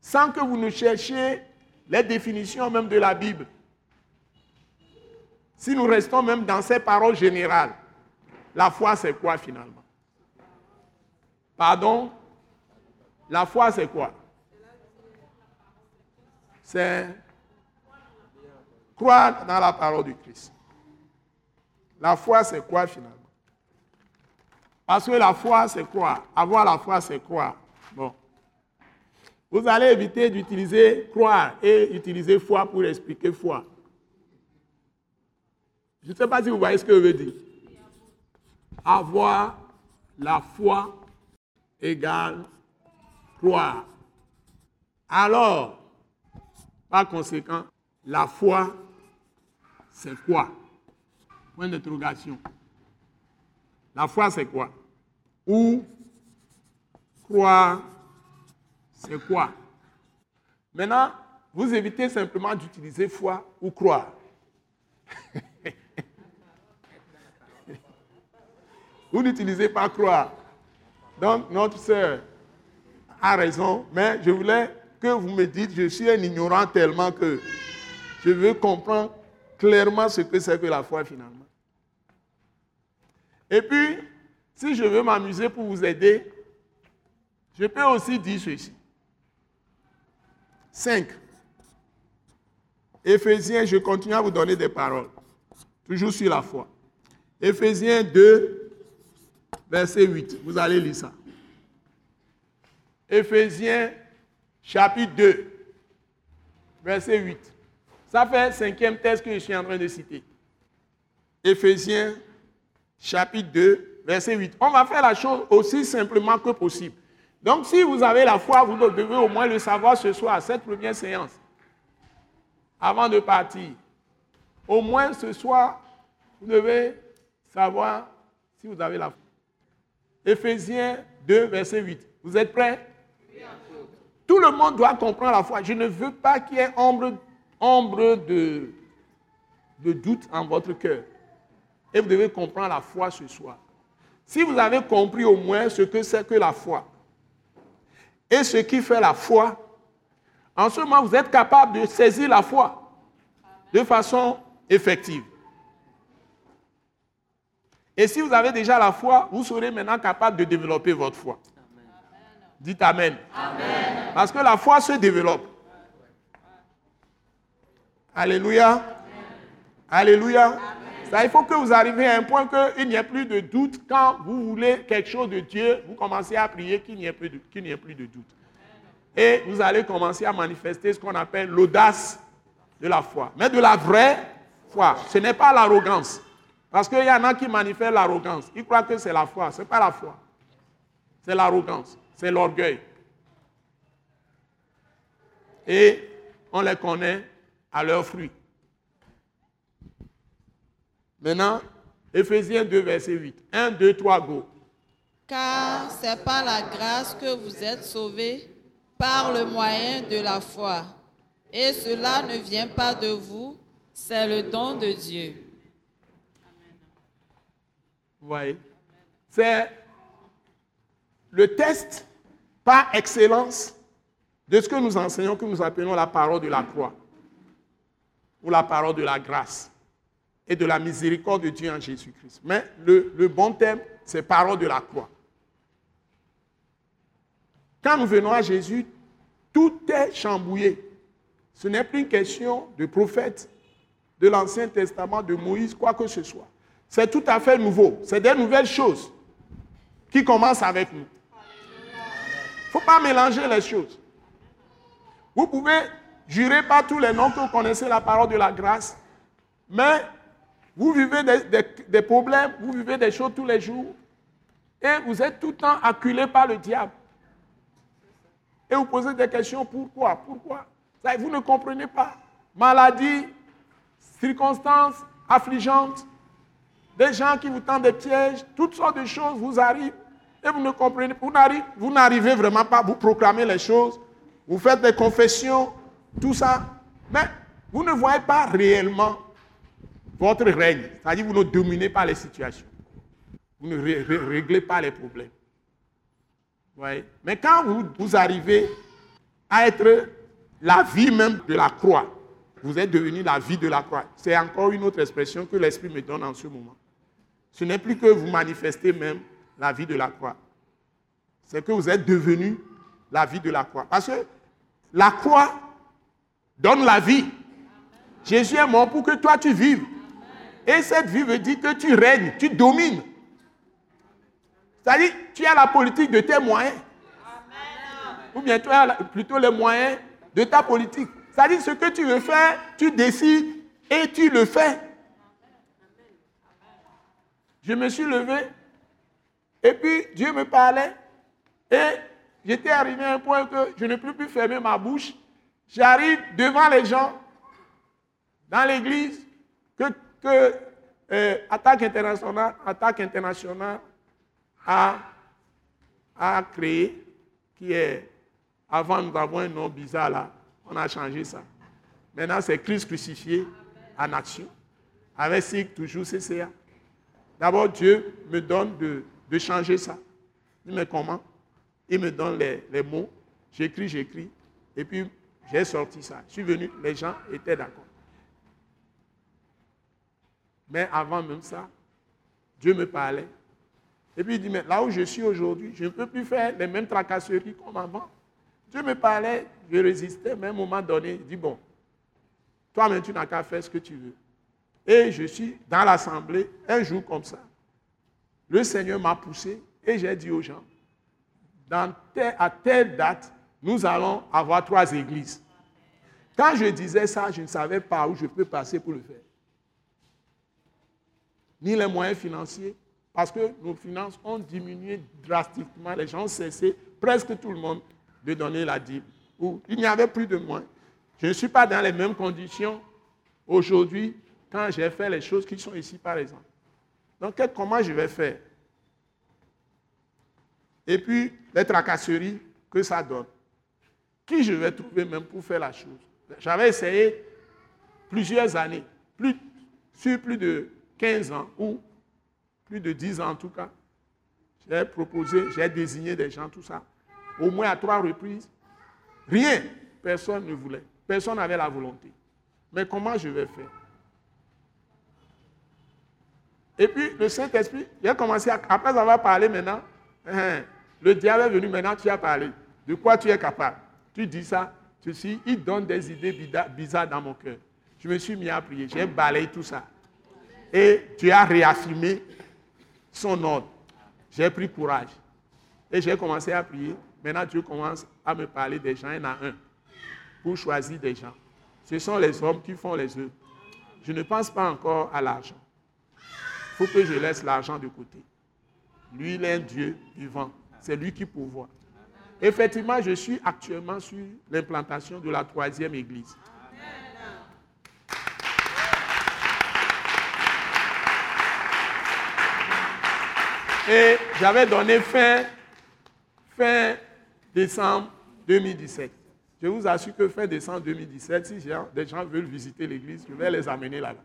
sans que vous ne cherchiez les définitions même de la Bible, si nous restons même dans ces paroles générales, la foi, c'est quoi finalement? Pardon? La foi, c'est quoi? C'est croire dans la parole du Christ. La foi, c'est quoi finalement? Parce que la foi, c'est quoi? Avoir la foi, c'est quoi? Bon. Vous allez éviter d'utiliser croire et utiliser foi pour expliquer foi. Je ne sais pas si vous voyez ce que je veux dire. Avoir la foi égale croire. Alors, par conséquent, la foi, c'est quoi? Point d'interrogation. La foi, c'est quoi? Ou croire, c'est quoi? Maintenant, vous évitez simplement d'utiliser foi ou croire. Vous n'utilisez pas croire. Donc, notre sœur a raison, mais je voulais que vous me dites, je suis un ignorant tellement que je veux comprendre clairement ce que c'est que la foi finalement. Et puis, si je veux m'amuser pour vous aider, je peux aussi dire ceci. 5. Éphésiens, je continue à vous donner des paroles, toujours sur la foi. Éphésiens 2, verset 8. Vous allez lire ça. Éphésiens chapitre 2, verset 8. Ça fait cinquième texte que je suis en train de citer. Éphésiens chapitre 2, verset 8. On va faire la chose aussi simplement que possible. Donc si vous avez la foi, vous devez au moins le savoir ce soir, cette première séance, avant de partir. Au moins ce soir, vous devez savoir si vous avez la foi. Éphésiens 2, verset 8. Vous êtes prêts? Tout le monde doit comprendre la foi. Je ne veux pas qu'il y ait ombre, de, de doute en votre cœur. Et vous devez comprendre la foi ce soir. Si vous avez compris au moins ce que c'est que la foi et ce qui fait la foi, en ce moment, vous êtes capable de saisir la foi de façon effective. Et si vous avez déjà la foi, vous serez maintenant capable de développer votre foi. Dites Amen. Amen. Parce que la foi se développe. Alléluia. Alléluia. Ça, il faut que vous arriviez à un point qu'il n'y ait plus de doute. Quand vous voulez quelque chose de Dieu, vous commencez à prier qu'il n'y ait, plus de, ait plus de doute. Et vous allez commencer à manifester ce qu'on appelle l'audace de la foi. Mais de la vraie foi. Ce n'est pas l'arrogance. Parce qu'il y en a qui manifestent l'arrogance. Ils croient que c'est la foi. Ce n'est pas la foi. C'est l'arrogance. C'est l'orgueil. Et on les connaît à leurs fruits. Maintenant, Ephésiens 2, verset 8. 1, 2, 3, go. Car c'est par la grâce que vous êtes sauvés par le moyen de la foi. Et cela ne vient pas de vous, c'est le don de Dieu. Vous voyez? C'est le test par excellence de ce que nous enseignons, que nous appelons la parole de la croix, ou la parole de la grâce et de la miséricorde de Dieu en Jésus-Christ. Mais le, bon thème, c'est parole de la croix. Quand nous venons à Jésus, tout est chambouillé. Ce n'est plus une question de prophète, de l'Ancien Testament, de Moïse, quoi que ce soit. C'est tout à fait nouveau. C'est des nouvelles choses qui commencent avec nous. Il ne faut pas mélanger les choses. Vous pouvez jurer par tous les noms que vous connaissez la parole de la grâce, mais vous vivez des, problèmes, vous vivez des choses tous les jours, et vous êtes tout le temps acculé par le diable. Et vous posez des questions, pourquoi Pourquoi? Vous ne comprenez pas. Maladie, circonstances affligeantes, des gens qui vous tendent des pièges, toutes sortes de choses vous arrivent et vous ne comprenez pas. Vous n'arrivez vraiment pas vous proclamer les choses vous faites des confessions, tout ça, mais vous ne voyez pas réellement votre règne. C'est-à-dire vous ne dominez pas les situations. Vous ne ré- ré- réglez pas les problèmes. Mais quand vous arrivez à être la vie même de la croix, vous êtes devenu la vie de la croix. C'est encore une autre expression que l'Esprit me donne en ce moment. Ce n'est plus que vous manifestez même la vie de la croix. C'est que vous êtes devenu la vie de la croix. Parce que la croix donne la vie. Jésus est mort pour que toi tu vives. Et cette vie veut dire que tu règnes, tu domines. C'est-à-dire, tu as la politique de tes moyens. Ou bien tu as plutôt les moyens de ta politique. C'est-à-dire, ce que tu veux faire, tu décides et tu le fais. Je me suis levé et puis Dieu me parlait et j'étais arrivé à un point que je ne peux plus fermer ma bouche. J'arrive devant les gens dans l'église que, que euh, Attaque internationale, a, a créé, qui est, avant nous avons un nom bizarre là, on a changé ça. Maintenant c'est Christ crucifié en action, avec SIG toujours CCA. D'abord Dieu me donne de, changer ça. Il me comment Il me donne les, les mots, j'écris, j'écris, et puis j'ai sorti ça. Je suis venu, les gens étaient d'accord. Mais avant même ça, Dieu me parlait. Et puis il dit, mais là où je suis aujourd'hui, je ne peux plus faire les mêmes tracasseries comme avant. Dieu me parlait, je résistais, mais à un moment donné, il dit, bon, toi-même, tu n'as qu'à faire ce que tu veux. Et je suis dans l'assemblée, un jour comme ça. Le Seigneur m'a poussé et j'ai dit aux gens, à telle date, nous allons avoir trois églises. Quand je disais ça, je ne savais pas où je peux passer pour le faire. Ni les moyens financiers, parce que nos finances ont diminué drastiquement. Les gens ont cessé, presque tout le monde, de donner la dîme. Il n'y avait plus de moyens. Je ne suis pas dans les mêmes conditions aujourd'hui quand j'ai fait les choses qui sont ici, par exemple. Donc, comment je vais faire? Et puis, les tracasseries que ça donne. Qui je vais trouver même pour faire la chose? J'avais essayé plusieurs années, sur plus de 15 ans, ou plus de 10 ans en tout cas. J'ai proposé, j'ai désigné des gens, tout ça. Au moins à trois reprises. Rien. Personne ne voulait. Personne n'avait la volonté. Mais comment je vais faire? Et puis le Saint-Esprit, j'ai commencé à, après avoir parlé maintenant, hein, le diable est venu maintenant, tu as parlé. De quoi tu es capable? Tu dis ça, tu sais, il donne des idées bizarres dans mon cœur. Je me suis mis à prier, j'ai balayé tout ça. Et tu as réaffirmé son ordre. J'ai pris courage. Et j'ai commencé à prier. Maintenant, Dieu commence à me parler des gens, un à un, pour choisir des gens. Ce sont les hommes qui font les œuvres. Je ne pense pas encore à l'argent. Faut que je laisse l'argent de côté. Lui, il est un Dieu vivant. C'est lui qui pourvoit. Effectivement, je suis actuellement sur l'implantation de la troisième église. Et j'avais donné fin, fin décembre 2017. Je vous assure que fin décembre 2017, si des gens veulent visiter l'église, je vais les amener là-bas.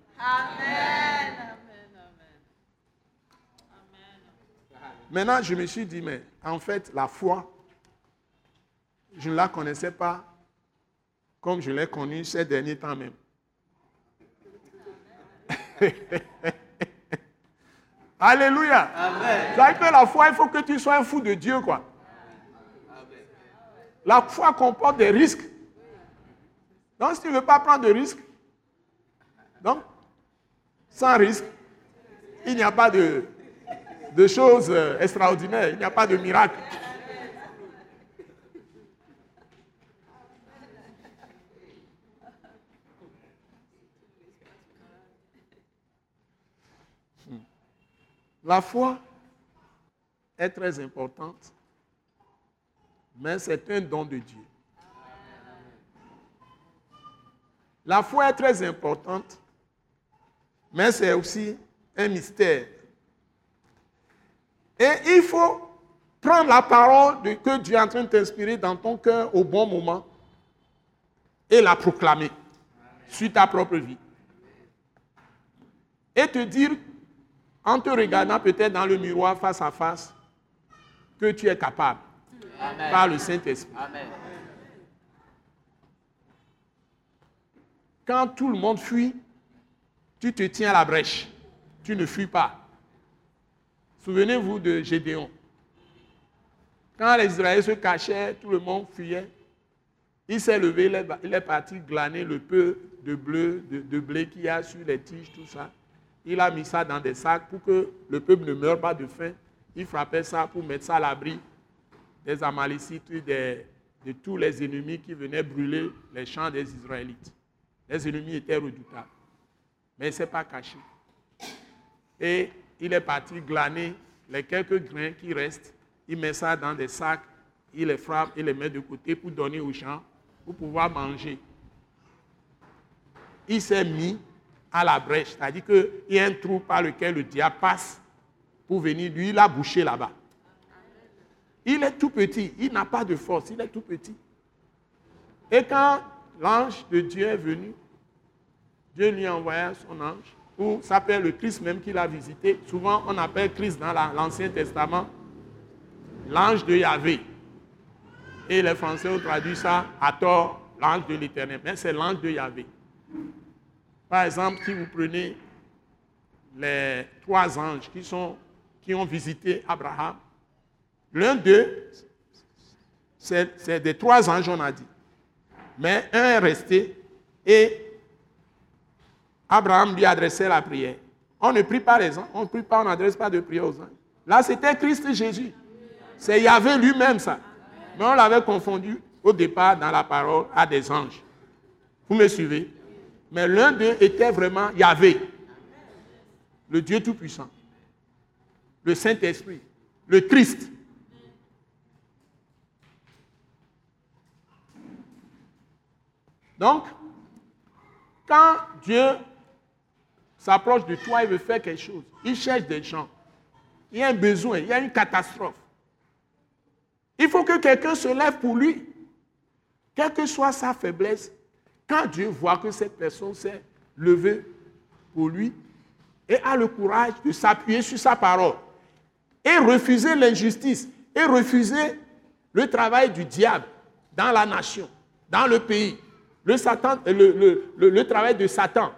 Maintenant, je me suis dit, mais en fait, la foi, je ne la connaissais pas comme je l'ai connue ces derniers temps même. Alléluia. C'est-à-dire que la foi, il faut que tu sois un fou de Dieu, quoi. La foi comporte des risques. Donc, si tu ne veux pas prendre de risques, donc, sans risque, il n'y a pas de, de choses euh, extraordinaires, il n'y a pas de miracle. Hmm. La foi est très importante, mais c'est un don de Dieu. La foi est très importante, mais c'est aussi un mystère. Et il faut prendre la parole de- que Dieu est en train de t'inspirer dans ton cœur au bon moment et la proclamer sur ta propre vie. Et te dire, en te regardant peut-être dans le miroir face à face, que tu es capable par le Saint-Esprit. Quand tout le monde fuit, tu te tiens à la brèche. Tu ne fuis pas. Souvenez-vous de Gédéon. Quand les Israéliens se cachaient, tout le monde fuyait. Il s'est levé, il est parti glaner le peu de bleu, de, blé qu'il y a sur les tiges, tout ça. Il a mis ça dans des sacs pour que le peuple ne meure pas de faim. Il frappait ça pour mettre ça à l'abri des Amalécites, de tous les ennemis qui venaient brûler les champs des Israélites. Les ennemis étaient redoutables. Mais il ne s'est pas caché. Et il est parti glaner les quelques grains qui restent. Il met ça dans des sacs, il les frappe et les met de côté pour donner aux gens, pour pouvoir manger. Il s'est mis à la brèche, c'est-à-dire qu'il y a un trou par lequel le diable passe pour venir. Lui, il a bouché là-bas. Il est tout petit, il n'a pas de force, il est tout petit. Et quand l'ange de Dieu est venu, Dieu lui a son ange, s'appelle le Christ même qu'il a visité. Souvent, on appelle Christ dans l'Ancien Testament l'ange de Yahvé. Et les Français ont traduit ça à tort, l'ange de l'Éternel. Mais c'est l'ange de Yahvé. Par exemple, si vous prenez les trois anges qui, sont, qui ont visité Abraham, l'un d'eux, c'est des trois anges, on a dit. Mais un est resté et Abraham lui adressait la prière. On ne prie pas les anges, on prie pas, on n'adresse pas de prière aux anges. Là, c'était Christ Jésus. C'est Yahvé lui-même ça. Mais on l'avait confondu au départ dans la parole à des anges. Vous me suivez? Mais l'un d'eux était vraiment Yahvé, le Dieu Tout-Puissant, le Saint-Esprit, le Christ. Donc, quand Dieu s'approche de toi, il veut faire quelque chose. Il cherche des gens. Il y a un besoin, il y a une catastrophe. Il faut que quelqu'un se lève pour lui. Quelle que soit sa faiblesse, quand Dieu voit que cette personne s'est levée pour lui et a le courage de s'appuyer sur sa parole et refuser l'injustice et refuser le travail du diable dans la nation, dans le pays, le, le travail de Satan,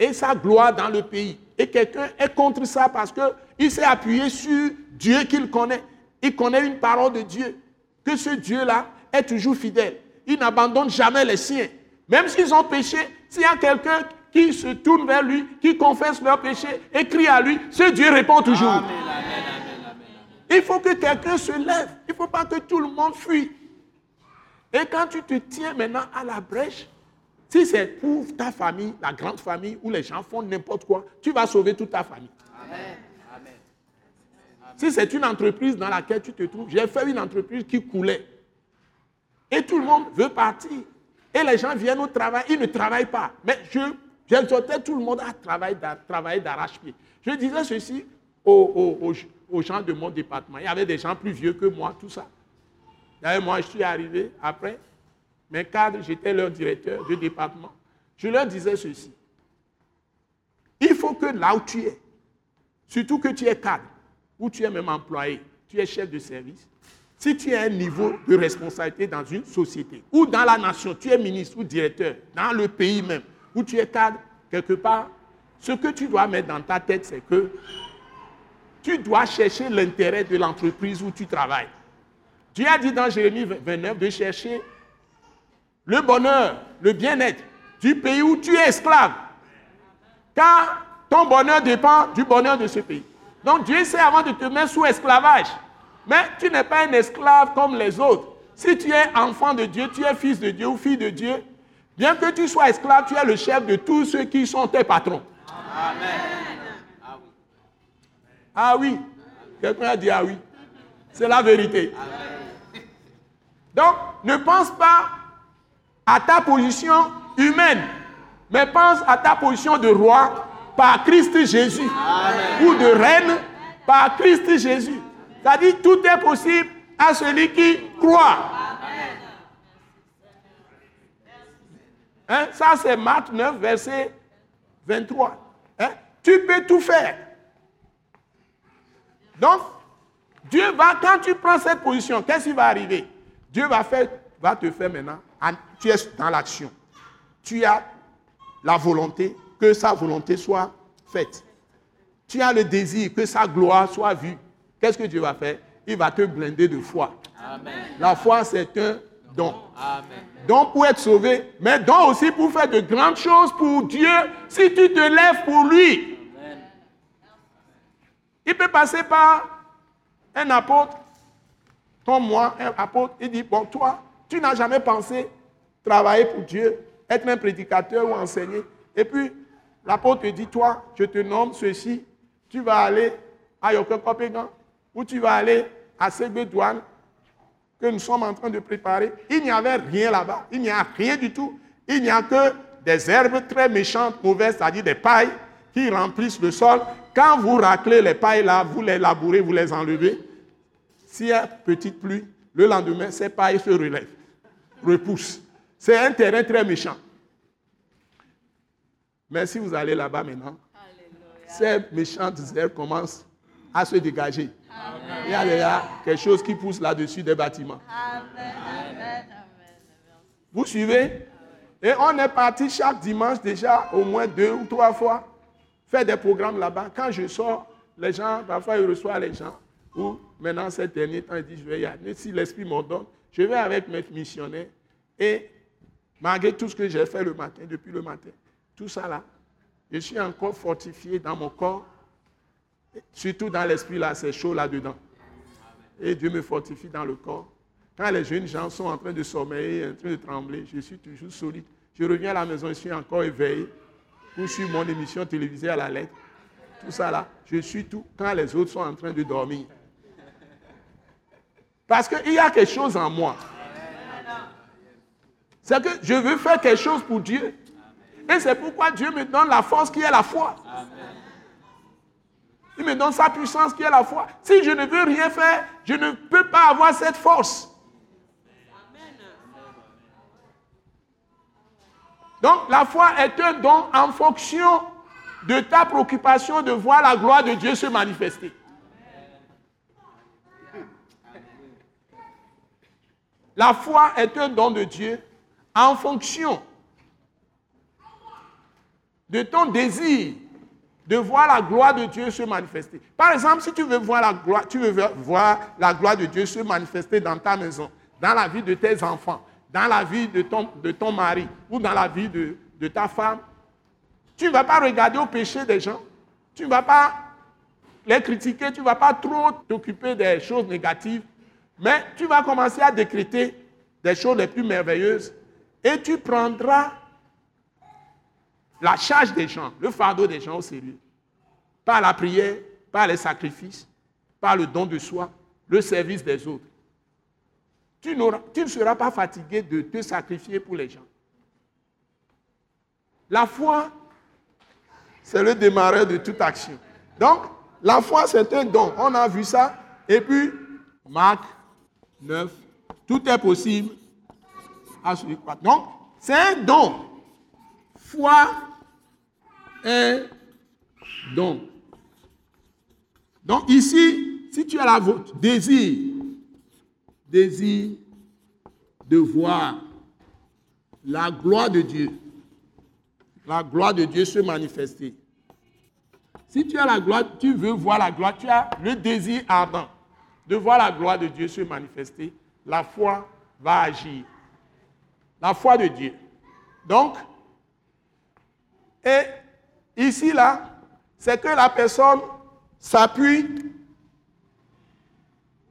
et sa gloire dans le pays. Et quelqu'un est contre ça parce qu'il s'est appuyé sur Dieu qu'il connaît. Il connaît une parole de Dieu. Que ce Dieu-là est toujours fidèle. Il n'abandonne jamais les siens. Même s'ils ont péché, s'il y a quelqu'un qui se tourne vers lui, qui confesse leur péché et crie à lui, ce Dieu répond toujours. Il faut que quelqu'un se lève. Il ne faut pas que tout le monde fuit. Et quand tu te tiens maintenant à la brèche, si c'est pour ta famille, la grande famille, où les gens font n'importe quoi, tu vas sauver toute ta famille. Amen. Si c'est une entreprise dans laquelle tu te trouves, j'ai fait une entreprise qui coulait. Et tout le monde veut partir. Et les gens viennent au travail, ils ne travaillent pas. Mais je, j'exhortais tout le monde à travailler, d'arrache-pied. Je disais ceci aux, aux, gens de mon département. Il y avait des gens plus vieux que moi, tout ça. D'ailleurs, moi, je suis arrivé après. Mes cadres, j'étais leur directeur de département. Je leur disais ceci. Il faut que là où tu es, surtout que tu es cadre, ou tu es même employé, tu es chef de service, si tu as un niveau de responsabilité dans une société, ou dans la nation, tu es ministre ou directeur, dans le pays même, où tu es cadre, quelque part, ce que tu dois mettre dans ta tête, c'est que tu dois chercher l'intérêt de l'entreprise où tu travailles. Dieu a dit dans Jérémie 29 de chercher le bonheur, le bien-être du pays où tu es esclave. Car ton bonheur dépend du bonheur de ce pays. Donc Dieu sait avant de te mettre sous esclavage. Mais tu n'es pas un esclave comme les autres. Si tu es enfant de Dieu, tu es fils de Dieu ou fille de Dieu, bien que tu sois esclave, tu es le chef de tous ceux qui sont tes patrons. Amen. Ah oui. Quelqu'un a dit ah oui. C'est la vérité. Donc, ne pense pas à ta position humaine, mais pense à ta position de roi par Christ Jésus ou de reine par Christ Jésus. C'est-à-dire tout est possible à celui qui croit. Hein? Ça, c'est Marc 9, verset 23. Hein? Tu peux tout faire. Donc, Dieu va, quand tu prends cette position, qu'est-ce qui va arriver? Dieu va, faire, va te faire maintenant, tu es dans l'action. Tu as la volonté que sa volonté soit faite. Tu as le désir que sa gloire soit vue. Qu'est-ce que Dieu va faire? Il va te blinder de foi. La foi, c'est un don. Donc pour être sauvé, mais don aussi pour faire de grandes choses pour Dieu si tu te lèves pour lui. Il peut passer par un apôtre, comme moi, un apôtre, il dit, bon, toi, tu n'as jamais pensé travailler pour Dieu, être un prédicateur ou enseigner. Et puis, l'apôtre dit, toi, je te nomme ceci, tu vas aller à Yokokopégan, ou tu vas aller à Douane, que nous sommes en train de préparer. Il n'y avait rien là-bas, il n'y a rien du tout. Il n'y a que des herbes très méchantes, mauvaises, c'est-à-dire des pailles qui remplissent le sol. Quand vous raclez les pailles là, vous les labourez, vous les enlevez. S'il y a petite pluie, le lendemain, ces pailles se relèvent, repoussent. C'est un terrain très méchant. Mais si vous allez là-bas maintenant, ces méchantes herbes commencent à se dégager. Il y a quelque chose qui pousse là-dessus des bâtiments. Vous suivez? Et on est parti chaque dimanche déjà au moins deux ou trois fois faire des programmes là-bas. Quand je sors, les gens, parfois ils reçoivent les gens. Ou maintenant, ces derniers temps, ils disent, je vais y aller. Si l'Esprit m'en donne, je vais avec mes missionnaires. Et malgré tout ce que j'ai fait le matin, depuis le matin, tout ça là, je suis encore fortifié dans mon corps. Surtout dans l'esprit là, c'est chaud là-dedans. Et Dieu me fortifie dans le corps. Quand les jeunes gens sont en train de sommeiller, en train de trembler, je suis toujours solide. Je reviens à la maison, je suis encore éveillé pour suivre mon émission télévisée à la lettre. Tout ça là, je suis tout quand les autres sont en train de dormir. Parce qu'il y a quelque chose en moi. C'est que je veux faire quelque chose pour Dieu. Et c'est pourquoi Dieu me donne la force qui est la foi. Il me donne sa puissance qui est la foi. Si je ne veux rien faire, je ne peux pas avoir cette force. Donc la foi est un don en fonction de ta préoccupation de voir la gloire de Dieu se manifester. La foi est un don de Dieu en fonction de ton désir de voir la gloire de Dieu se manifester. Par exemple, si tu veux voir la gloire, de Dieu se manifester dans ta maison, dans la vie de tes enfants, dans la vie de ton, de ton mari ou dans la vie de, de ta femme, tu ne vas pas regarder au péché des gens. Tu ne vas pas les critiquer, tu ne vas pas trop t'occuper des choses négatives, mais tu vas commencer à décréter des choses les plus merveilleuses et tu prendras la charge des gens, le fardeau des gens au sérieux. Par la prière, par les sacrifices, par le don de soi, le service des autres tu, ne seras pas fatigué de te sacrifier pour les gens. La foi, c'est le démarreur de toute action. Donc, la foi, c'est un don. On a vu ça. Et puis, Marc 9, tout est possible Donc, c'est un don. Foi un don. Donc, ici, si tu as la désir, désir de voir la gloire de Dieu, la gloire de Dieu se manifester. Si tu as la gloire, tu veux voir la gloire, tu as le désir ardent de voir la gloire de Dieu se manifester, la foi va agir. La foi de Dieu. Donc, et ici, là, c'est que la personne s'appuie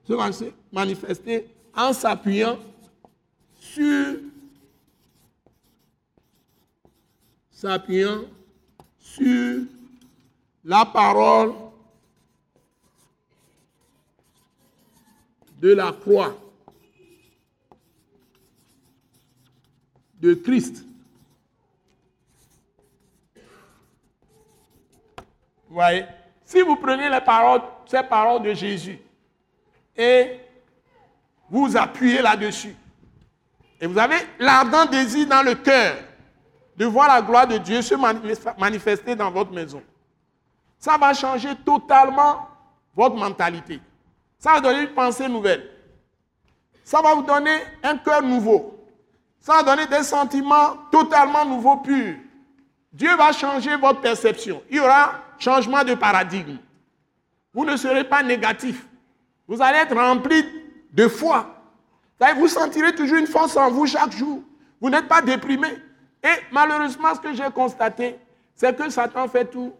se manifester en s'appuyant sur s'appuyant sur la parole de la croix de Christ. Vous voyez, si vous prenez les paroles, ces paroles de Jésus, et vous appuyez là-dessus. Et vous avez l'ardent désir dans le cœur de voir la gloire de Dieu se manifester dans votre maison. Ça va changer totalement votre mentalité. Ça va donner une pensée nouvelle. Ça va vous donner un cœur nouveau. Ça va donner des sentiments totalement nouveaux, purs. Dieu va changer votre perception. Il y aura changement de paradigme. Vous ne serez pas négatif. Vous allez être rempli de foi. Vous sentirez toujours une force en vous chaque jour. Vous n'êtes pas déprimé. Et malheureusement, ce que j'ai constaté, c'est que Satan fait tout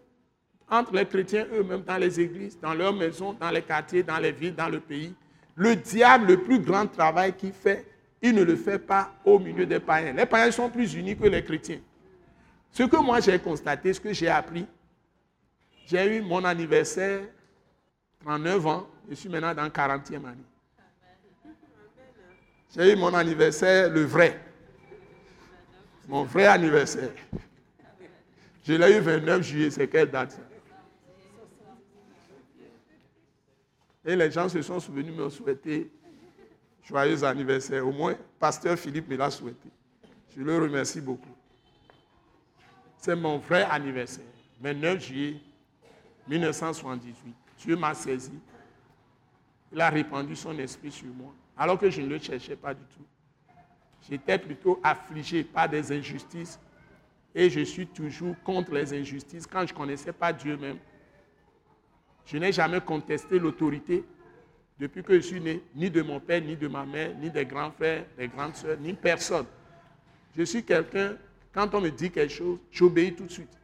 entre les chrétiens eux-mêmes, dans les églises, dans leurs maisons, dans les quartiers, dans les villes, dans le pays. Le diable, le plus grand travail qu'il fait, il ne le fait pas au milieu des païens. Les païens sont plus unis que les chrétiens. Ce que moi j'ai constaté, ce que j'ai appris, j'ai eu mon anniversaire, 39 ans, je suis maintenant dans 40e année. J'ai eu mon anniversaire, le vrai. Mon vrai anniversaire. Je l'ai eu 29 juillet, c'est quelle date? Et les gens se sont souvenus me souhaiter joyeux anniversaire. Au moins, pasteur Philippe me l'a souhaité. Je le remercie beaucoup. C'est mon vrai anniversaire. 29 juillet 1978. Dieu m'a saisi. Il a répandu son esprit sur moi alors que je ne le cherchais pas du tout. J'étais plutôt affligé par des injustices et je suis toujours contre les injustices quand je ne connaissais pas Dieu même. Je n'ai jamais contesté l'autorité depuis que je suis né, ni de mon père, ni de ma mère, ni des grands frères, des grandes sœurs, ni personne. Je suis quelqu'un, quand on me dit quelque chose, j'obéis tout de suite.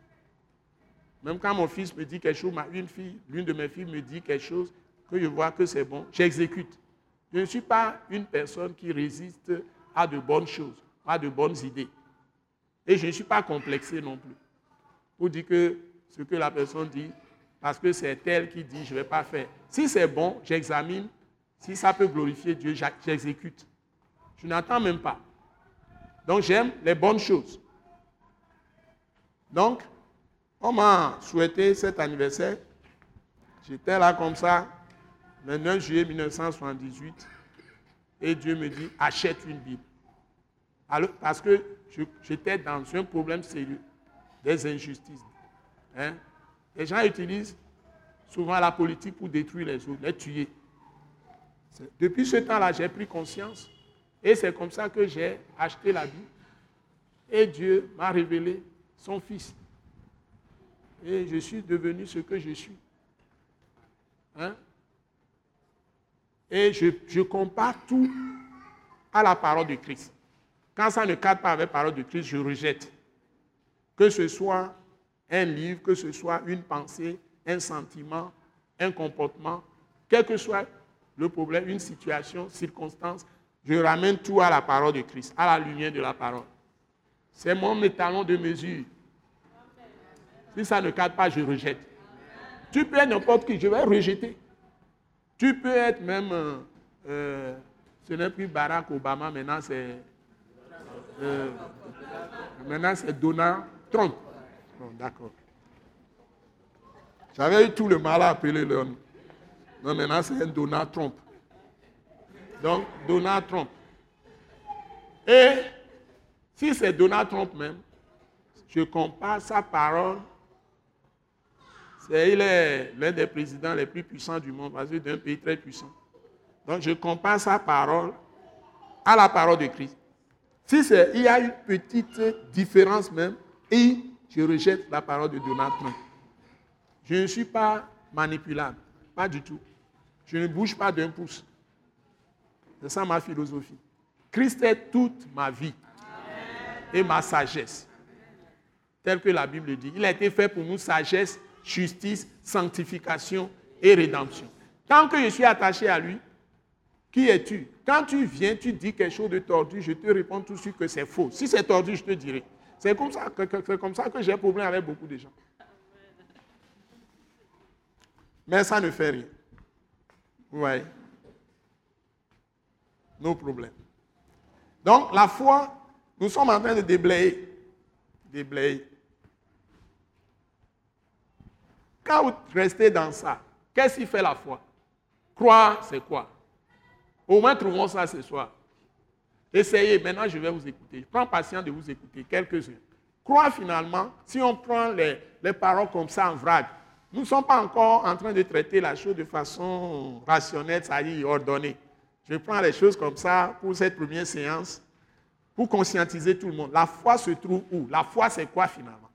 Même quand mon fils me dit quelque chose, une fille, l'une de mes filles me dit quelque chose, que je vois que c'est bon, j'exécute. Je ne suis pas une personne qui résiste à de bonnes choses, à de bonnes idées. Et je ne suis pas complexé non plus. Pour dire que ce que la personne dit, parce que c'est elle qui dit, je ne vais pas faire. Si c'est bon, j'examine. Si ça peut glorifier Dieu, j'exécute. Je n'attends même pas. Donc j'aime les bonnes choses. Donc, on m'a souhaité cet anniversaire. J'étais là comme ça, le 9 juillet 1978, et Dieu me dit, achète une Bible. Parce que j'étais dans un problème sérieux, des injustices. Hein. Les gens utilisent souvent la politique pour détruire les autres, les tuer. Depuis ce temps-là, j'ai pris conscience, et c'est comme ça que j'ai acheté la Bible. Et Dieu m'a révélé son Fils. Et je suis devenu ce que je suis. Hein? Et je, compare tout à la parole de Christ. Quand ça ne cadre pas avec la parole de Christ, je rejette. Que ce soit un livre, que ce soit une pensée, un sentiment, un comportement, quel que soit le problème, une situation, circonstance, je ramène tout à la parole de Christ, à la lumière de la parole. C'est mon étalon de mesure. Si ça ne cadre pas, je rejette. Tu peux être n'importe qui, je vais rejeter. Tu peux être même, euh, euh, ce n'est plus Barack Obama, maintenant c'est euh, maintenant c'est Donald Trump. D'accord. J'avais eu tout le mal à appeler le nom. Non, maintenant c'est un Donald Trump. Donc, Donald Trump. Et si c'est Donald Trump même, je compare sa parole il est l'un des présidents les plus puissants du monde, parce que d'un pays très puissant. Donc je compare sa parole à la parole de Christ. Si il y a une petite différence même, et je rejette la parole de Donald Trump. Je ne suis pas manipulable, pas du tout. Je ne bouge pas d'un pouce. C'est ça ma philosophie. Christ est toute ma vie et ma sagesse. Tel que la Bible dit. Il a été fait pour nous sagesse justice, sanctification et rédemption. Tant que je suis attaché à lui, qui es-tu? Quand tu viens, tu dis quelque chose de tordu, je te réponds tout de suite que c'est faux. Si c'est tordu, je te dirai. C'est comme ça que, comme ça que j'ai problème avec beaucoup de gens. Mais ça ne fait rien. Vous voyez? Nos problèmes. Donc, la foi, nous sommes en train de déblayer. Déblayer. Quand vous restez dans ça, qu'est-ce qui fait la foi? Croire, c'est quoi? Au moins, trouvons ça ce soir. Essayez. Maintenant, je vais vous écouter. Je prends patience de vous écouter quelques-uns. croire finalement, si on prend les, les paroles comme ça en vrac, nous ne sommes pas encore en train de traiter la chose de façon rationnelle, ça y est, ordonnée. Je prends les choses comme ça pour cette première séance, pour conscientiser tout le monde. La foi se trouve où? La foi, c'est quoi finalement?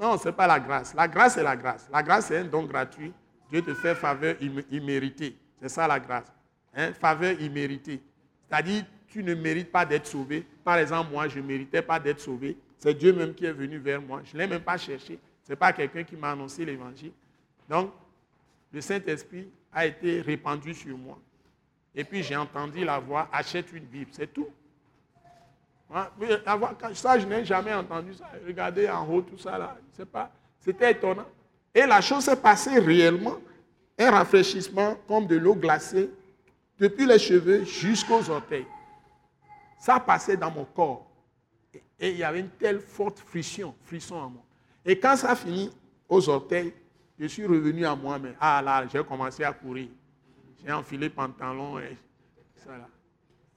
Non, ce n'est pas la grâce. La grâce, c'est la grâce. La grâce, c'est un don gratuit. Dieu te fait faveur imméritée. C'est ça la grâce. Hein? Faveur imméritée. C'est-à-dire, tu ne mérites pas d'être sauvé. Par exemple, moi, je ne méritais pas d'être sauvé. C'est Dieu même qui est venu vers moi. Je ne l'ai même pas cherché. Ce n'est pas quelqu'un qui m'a annoncé l'évangile. Donc, le Saint-Esprit a été répandu sur moi. Et puis j'ai entendu la voix, achète une Bible, c'est tout. Ça, je n'ai jamais entendu ça. Regardez en haut, tout ça là. C'était étonnant. Et la chose s'est passée réellement. Un rafraîchissement comme de l'eau glacée, depuis les cheveux jusqu'aux orteils. Ça passait dans mon corps. Et il y avait une telle forte frisson, frisson en moi. Et quand ça finit aux orteils, je suis revenu à moi-même. Ah là, j'ai commencé à courir. J'ai enfilé pantalon et ça là.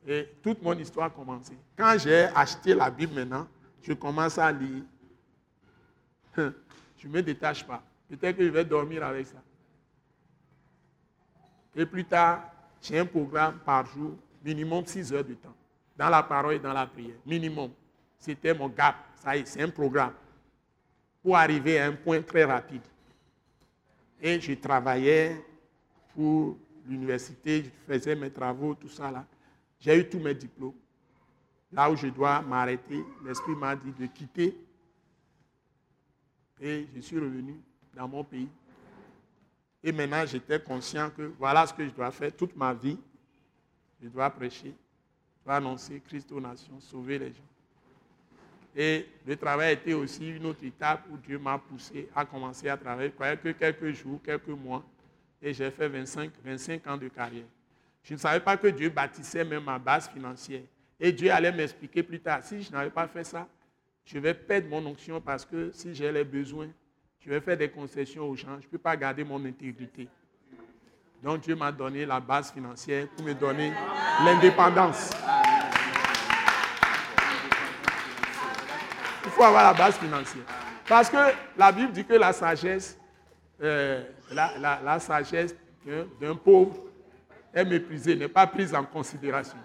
Et toute mon histoire a commencé. Quand j'ai acheté la Bible maintenant, je commence à lire. Je ne me détache pas. Peut-être que je vais dormir avec ça. Et plus tard, j'ai un programme par jour, minimum 6 heures de temps, dans la parole et dans la prière. Minimum. C'était mon gap. Ça y est, c'est un programme. Pour arriver à un point très rapide. Et je travaillais pour l'université, je faisais mes travaux, tout ça là. J'ai eu tous mes diplômes. Là où je dois m'arrêter, l'Esprit m'a dit de quitter. Et je suis revenu dans mon pays. Et maintenant, j'étais conscient que voilà ce que je dois faire toute ma vie. Je dois prêcher, je dois annoncer Christ aux nations, sauver les gens. Et le travail était aussi une autre étape où Dieu m'a poussé à commencer à travailler. Je croyais que quelques jours, quelques mois, et j'ai fait 25, 25 ans de carrière. Je ne savais pas que Dieu bâtissait même ma base financière. Et Dieu allait m'expliquer plus tard, si je n'avais pas fait ça, je vais perdre mon onction parce que si j'ai les besoins, je vais faire des concessions aux gens, je ne peux pas garder mon intégrité. Donc Dieu m'a donné la base financière pour me donner l'indépendance. Il faut avoir la base financière. Parce que la Bible dit que la sagesse, euh, la, sagesse d'un pauvre est méprisée, n'est pas prise en considération.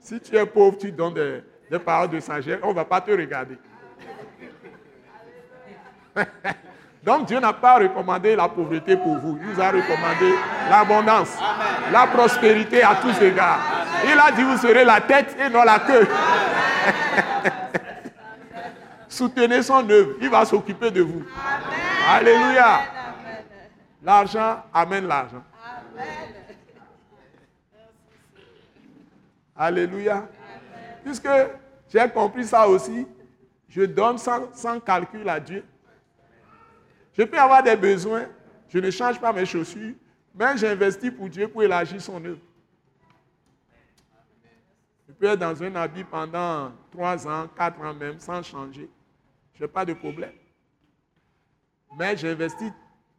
Si tu es pauvre, tu donnes des, des paroles de sagesse, on ne va pas te regarder. Donc Dieu n'a pas recommandé la pauvreté pour vous. Il vous a recommandé l'abondance, la prospérité à tous égards. Il a dit vous serez la tête et non la queue. Soutenez son œuvre. Il va s'occuper de vous. Alléluia. L'argent amène l'argent. Alléluia. Puisque j'ai compris ça aussi, je donne sans, sans, calcul à Dieu. Je peux avoir des besoins, je ne change pas mes chaussures, mais j'investis pour Dieu pour élargir son œuvre. Je peux être dans un habit pendant trois ans, quatre ans même, sans changer. Je n'ai pas de problème. Mais j'investis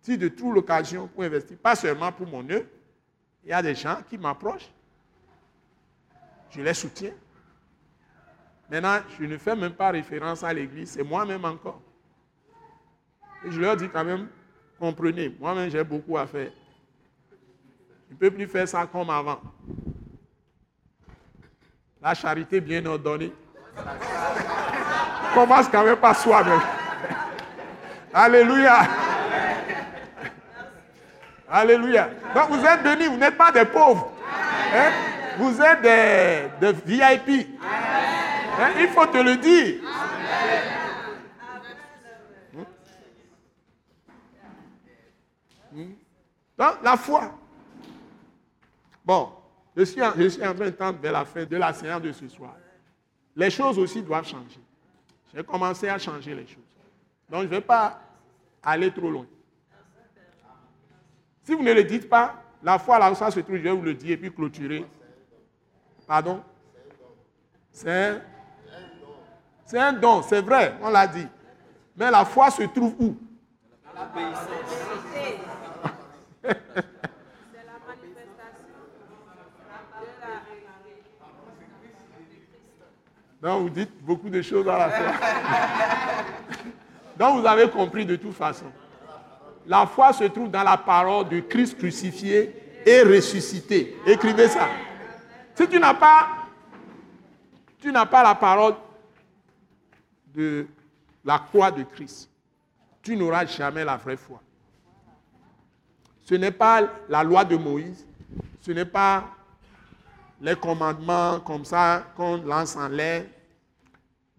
de toute l'occasion pour investir, pas seulement pour mon œuvre. Il y a des gens qui m'approchent. Je les soutiens. Maintenant, je ne fais même pas référence à l'église, c'est moi-même encore. Je leur dis quand même, comprenez, moi-même j'ai beaucoup à faire. Je ne peux plus faire ça comme avant. La charité bien ordonnée. Commence quand même par soi-même. Alléluia. Alléluia. Donc vous êtes bénis, vous n'êtes pas des pauvres. Hein? Vous êtes des, VIP. Hein? Il faut te le dire. Hmm? Donc la foi. Bon, je suis, en, train de tendre vers la fin de la séance de ce soir. Les choses aussi doivent changer. J'ai commencé à changer les choses. Donc je ne vais pas aller trop loin. Si vous ne le dites pas, la foi là où ça se trouve, je vais vous le dire et puis clôturer. Pardon? C'est c'est un don, c'est vrai, on l'a dit. Mais la foi se trouve où? Donc vous dites beaucoup de choses à la fois. Donc vous avez compris de toute façon. La foi se trouve dans la parole de Christ crucifié et ressuscité. Écrivez ça. Si tu n'as pas, tu n'as pas la parole de la croix de Christ, tu n'auras jamais la vraie foi. Ce n'est pas la loi de Moïse, ce n'est pas les commandements comme ça qu'on lance en l'air,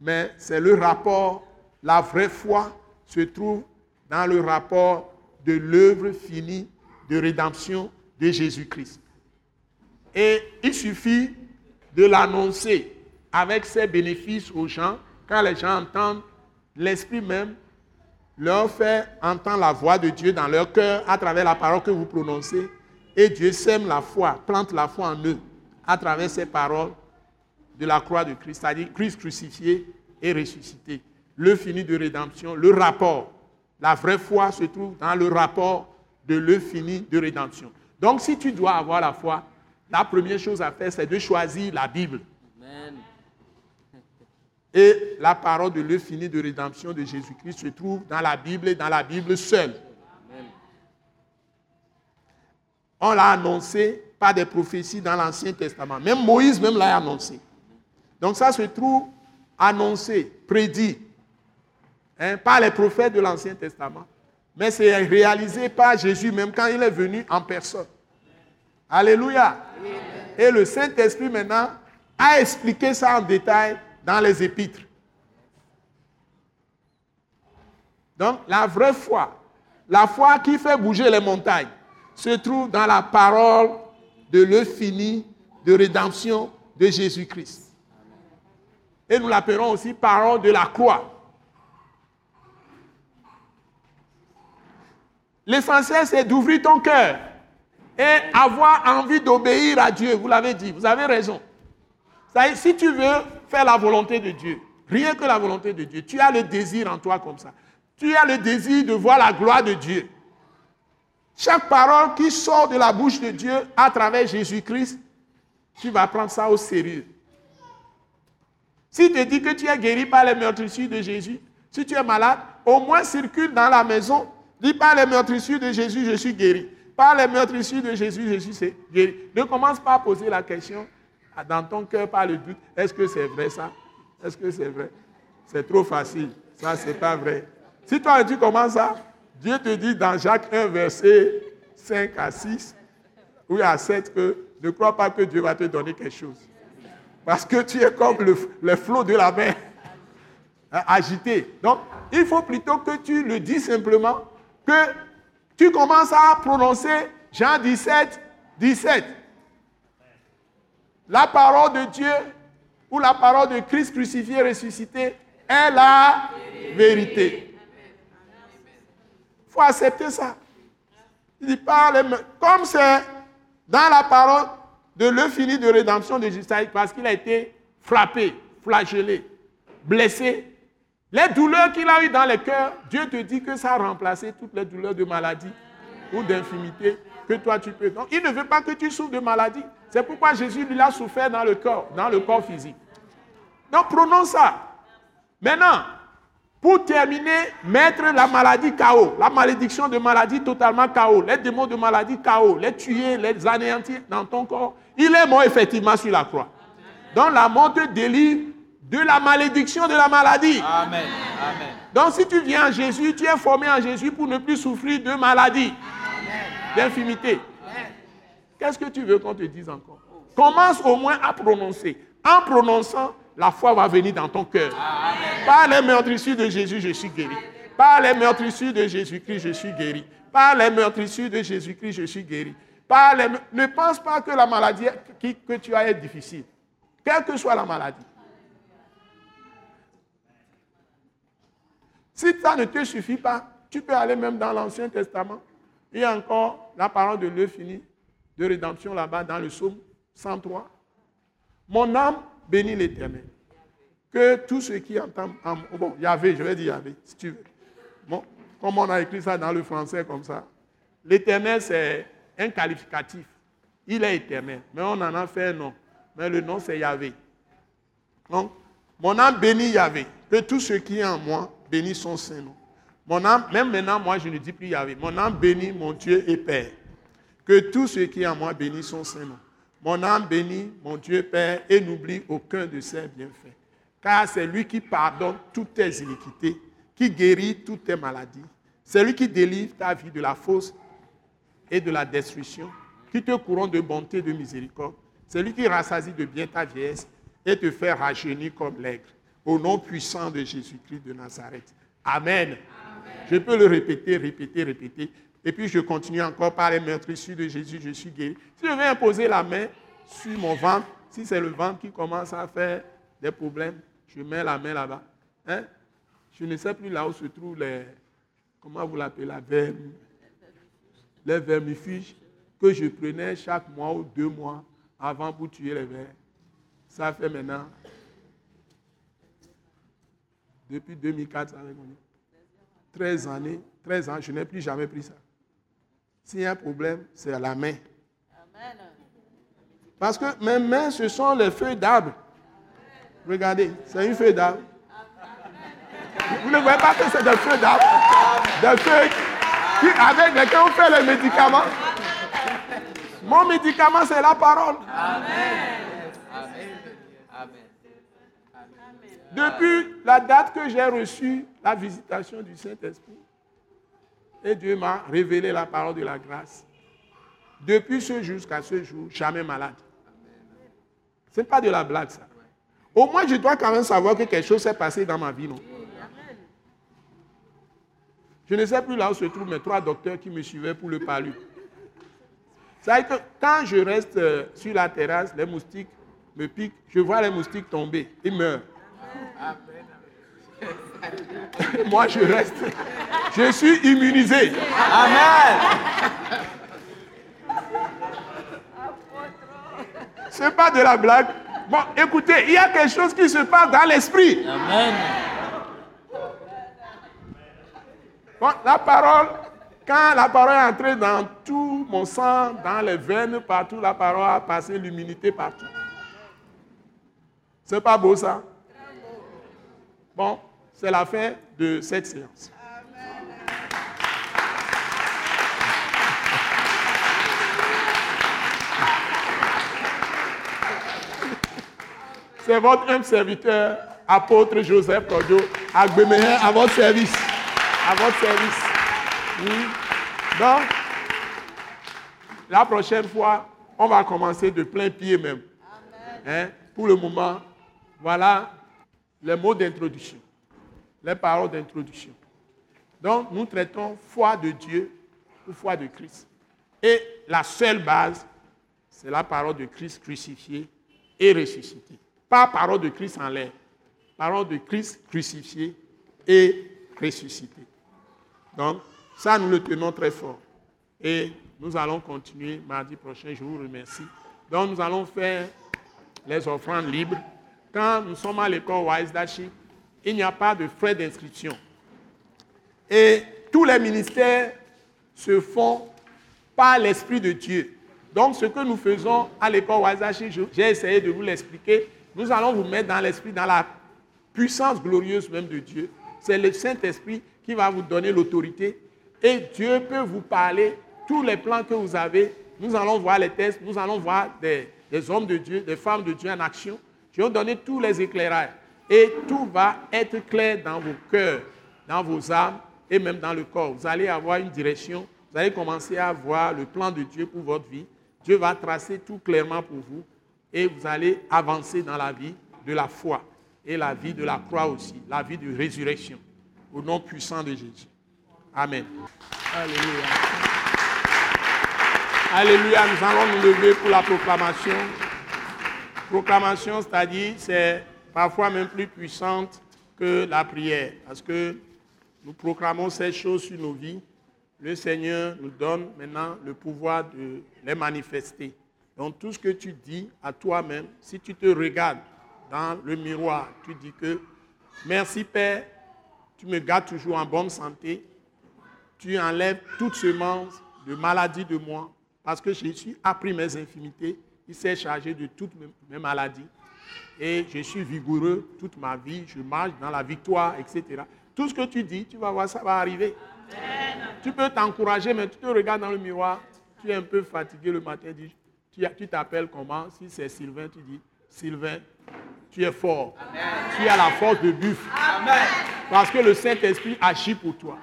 mais c'est le rapport, la vraie foi se trouve dans le rapport de l'œuvre finie de rédemption de Jésus-Christ. Et il suffit de l'annoncer avec ses bénéfices aux gens. Quand les gens entendent, l'Esprit même leur fait entendre la voix de Dieu dans leur cœur à travers la parole que vous prononcez. Et Dieu sème la foi, plante la foi en eux à travers ces paroles de la croix de Christ, c'est-à-dire Christ crucifié et ressuscité. Le fini de rédemption, le rapport. La vraie foi se trouve dans le rapport de le fini de rédemption. Donc si tu dois avoir la foi, la première chose à faire, c'est de choisir la Bible. Et la parole de l'infini de rédemption de Jésus-Christ se trouve dans la Bible et dans la Bible seule. On l'a annoncé par des prophéties dans l'Ancien Testament. Même Moïse même l'a annoncé. Donc ça se trouve annoncé, prédit hein, par les prophètes de l'Ancien Testament. Mais c'est réalisé par Jésus même quand il est venu en personne. Alléluia. Et le Saint-Esprit maintenant a expliqué ça en détail dans les épîtres. Donc la vraie foi, la foi qui fait bouger les montagnes, se trouve dans la parole de l'infini de rédemption de Jésus-Christ. Et nous l'appelons aussi parole de la croix. L'essentiel, c'est d'ouvrir ton cœur et avoir envie d'obéir à Dieu. Vous l'avez dit, vous avez raison. si tu veux faire la volonté de Dieu, rien que la volonté de Dieu, tu as le désir en toi comme ça. Tu as le désir de voir la gloire de Dieu. Chaque parole qui sort de la bouche de Dieu à travers Jésus-Christ, tu vas prendre ça au sérieux. Si tu dis que tu es guéri par les meurtrissures de Jésus, si tu es malade, au moins circule dans la maison, dis par les meurtrissures de Jésus, je suis guéri. Par les meurtrissures de Jésus, je suis guéri. Ne commence pas à poser la question dans ton cœur par le doute, est-ce que c'est vrai ça? Est-ce que c'est vrai? C'est trop facile. Ça, c'est pas vrai. Si toi, tu commences ça, Dieu te dit dans Jacques 1, verset 5 à 6, ou à 7, que ne crois pas que Dieu va te donner quelque chose. Parce que tu es comme le, flot de la mer, hein, agité. Donc, il faut plutôt que tu le dis simplement, que tu commences à prononcer Jean 17, 17. La parole de Dieu ou la parole de Christ crucifié, ressuscité est la vérité. Il faut accepter ça. Il parle, comme c'est dans la parole de l'infini de rédemption de Jésus, parce qu'il a été frappé, flagellé, blessé. Les douleurs qu'il a eues dans le cœur, Dieu te dit que ça a remplacé toutes les douleurs de maladie ou d'infimité que toi tu peux. Donc il ne veut pas que tu souffres de maladie. C'est pourquoi Jésus lui a souffert dans le corps, dans le corps physique. Donc prenons ça. Maintenant, pour terminer, mettre la maladie KO, la malédiction de maladie totalement KO, les démons de maladie KO, les tuer, les anéantir dans ton corps. Il est mort effectivement sur la croix. Donc la mort te délivre de la malédiction de la maladie. Amen. Donc si tu viens en Jésus, tu es formé en Jésus pour ne plus souffrir de maladie, d'infimité. Qu'est-ce que tu veux qu'on te dise encore? Commence au moins à prononcer. En prononçant, la foi va venir dans ton cœur. Par les meurtrissures de Jésus, je suis guéri. Par les meurtrissures de Jésus-Christ, je suis guéri. Par les meurtrissures de Jésus-Christ, je suis guéri. Par les... Ne pense pas que la maladie que tu as est difficile. Quelle que soit la maladie. Si ça ne te suffit pas, tu peux aller même dans l'Ancien Testament. Il y a encore la parole de l'Euphénie de rédemption là-bas dans le psaume 103. Mon âme bénit l'Éternel. Que tous ceux qui entendent, bon, Yahvé, je vais dire Yahvé, si tu veux. Bon, comme on a écrit ça dans le français comme ça. L'Éternel, c'est un qualificatif. Il est éternel. Mais on en a fait un nom. Mais le nom, c'est Yahvé. Donc, Mon âme bénit Yahvé. Que tout ce qui est en moi bénisse son Saint-Nom. Mon âme, même maintenant, moi, je ne dis plus Yahvé. Mon âme bénit mon Dieu et Père. Que tout ce qui est en moi bénisse son Saint-Nom. Mon âme bénit mon Dieu Père et n'oublie aucun de ses bienfaits. Car c'est lui qui pardonne toutes tes iniquités, qui guérit toutes tes maladies. C'est lui qui délivre ta vie de la fausse et de la destruction, qui te couronne de bonté et de miséricorde. C'est lui qui rassasie de bien ta vieillesse et te fait rajeunir comme l'aigle. Au nom puissant de Jésus-Christ de Nazareth. Amen. Je peux le répéter, répéter, répéter. Et puis je continue encore par les meurtrissures de Jésus, je suis guéri. Si je vais imposer la main sur mon ventre, si c'est le ventre qui commence à faire des problèmes, je mets la main là-bas. Hein? Je ne sais plus là où se trouvent les, comment vous l'appelez, la verme, les vermifuges que je prenais chaque mois ou deux mois avant pour tuer les vers. Ça fait maintenant, depuis 2004, ça fait 13 années, 13 ans, je n'ai plus jamais pris ça. S'il y a un problème, c'est à la main. Parce que mes mains, ce sont les feuilles d'arbre. Regardez, c'est une feuille d'arbre. Vous ne voyez pas que c'est des feuilles d'arbre? Des feuilles qui, avec lesquelles on fait les médicaments. Mon médicament, c'est la parole. Amen. Depuis la date que j'ai reçu la visitation du Saint-Esprit, et Dieu m'a révélé la parole de la grâce. Depuis ce jour jusqu'à ce jour, jamais malade. Ce n'est pas de la blague, ça. Au moins, je dois quand même savoir que quelque chose s'est passé dans ma vie, non? Je ne sais plus là où se trouvent mes trois docteurs qui me suivaient pour le palu. Ça que quand je reste euh, sur la terrasse, les moustiques me piquent, je vois les moustiques tomber, ils meurent. Moi, je reste. Je suis immunisé. Amen. Ce n'est pas de la blague. Bon, écoutez, il y a quelque chose qui se passe dans l'esprit. Amen. Bon, la parole, quand la parole est entrée dans tout mon sang, dans les veines, partout, la parole a passé l'immunité partout. C'est pas beau ça? Bon, c'est la fin de cette séance. C'est votre humble serviteur, apôtre Joseph Agbemehin, à votre service. À votre service. Donc, la prochaine fois, on va commencer de plein pied même. Hein? Pour le moment, voilà les mots d'introduction, les paroles d'introduction. Donc, nous traitons foi de Dieu ou foi de Christ. Et la seule base, c'est la parole de Christ crucifié et ressuscité. Pas parole de Christ en l'air, parole de Christ crucifié et ressuscité. Donc, ça, nous le tenons très fort. Et nous allons continuer mardi prochain, je vous remercie. Donc, nous allons faire les offrandes libres. Quand nous sommes à l'école Wise il n'y a pas de frais d'inscription. Et tous les ministères se font par l'Esprit de Dieu. Donc, ce que nous faisons à l'école Wise j'ai essayé de vous l'expliquer. Nous allons vous mettre dans l'Esprit, dans la puissance glorieuse même de Dieu. C'est le Saint-Esprit qui va vous donner l'autorité. Et Dieu peut vous parler tous les plans que vous avez. Nous allons voir les tests, nous allons voir des, hommes de Dieu, des femmes de Dieu en action je vais donner tous les éclairages. Et tout va être clair dans vos cœurs, dans vos âmes et même dans le corps. Vous allez avoir une direction. Vous allez commencer à voir le plan de Dieu pour votre vie. Dieu va tracer tout clairement pour vous. Et vous allez avancer dans la vie de la foi et la vie de la croix aussi, la vie de résurrection. Au nom puissant de Jésus. Amen. Alléluia. Alléluia. Nous allons nous lever pour la proclamation. Proclamation, c'est-à-dire, c'est parfois même plus puissante que la prière, parce que nous proclamons ces choses sur nos vies. Le Seigneur nous donne maintenant le pouvoir de les manifester. Donc tout ce que tu dis à toi-même, si tu te regardes dans le miroir, tu dis que merci Père, tu me gardes toujours en bonne santé, tu enlèves toute semence de maladie de moi, parce que Jésus a pris mes infimités il s'est chargé de toutes mes maladies. Et je suis vigoureux toute ma vie, je marche dans la victoire, etc. Tout ce que tu dis, tu vas voir, ça va arriver. Tu peux t'encourager, mais tu te regardes dans le miroir, tu es un peu fatigué le matin, tu t'appelles comment? Si c'est Sylvain, tu dis, Sylvain, tu es fort. Tu as la force de buffle. Parce que le Saint-Esprit agit pour toi.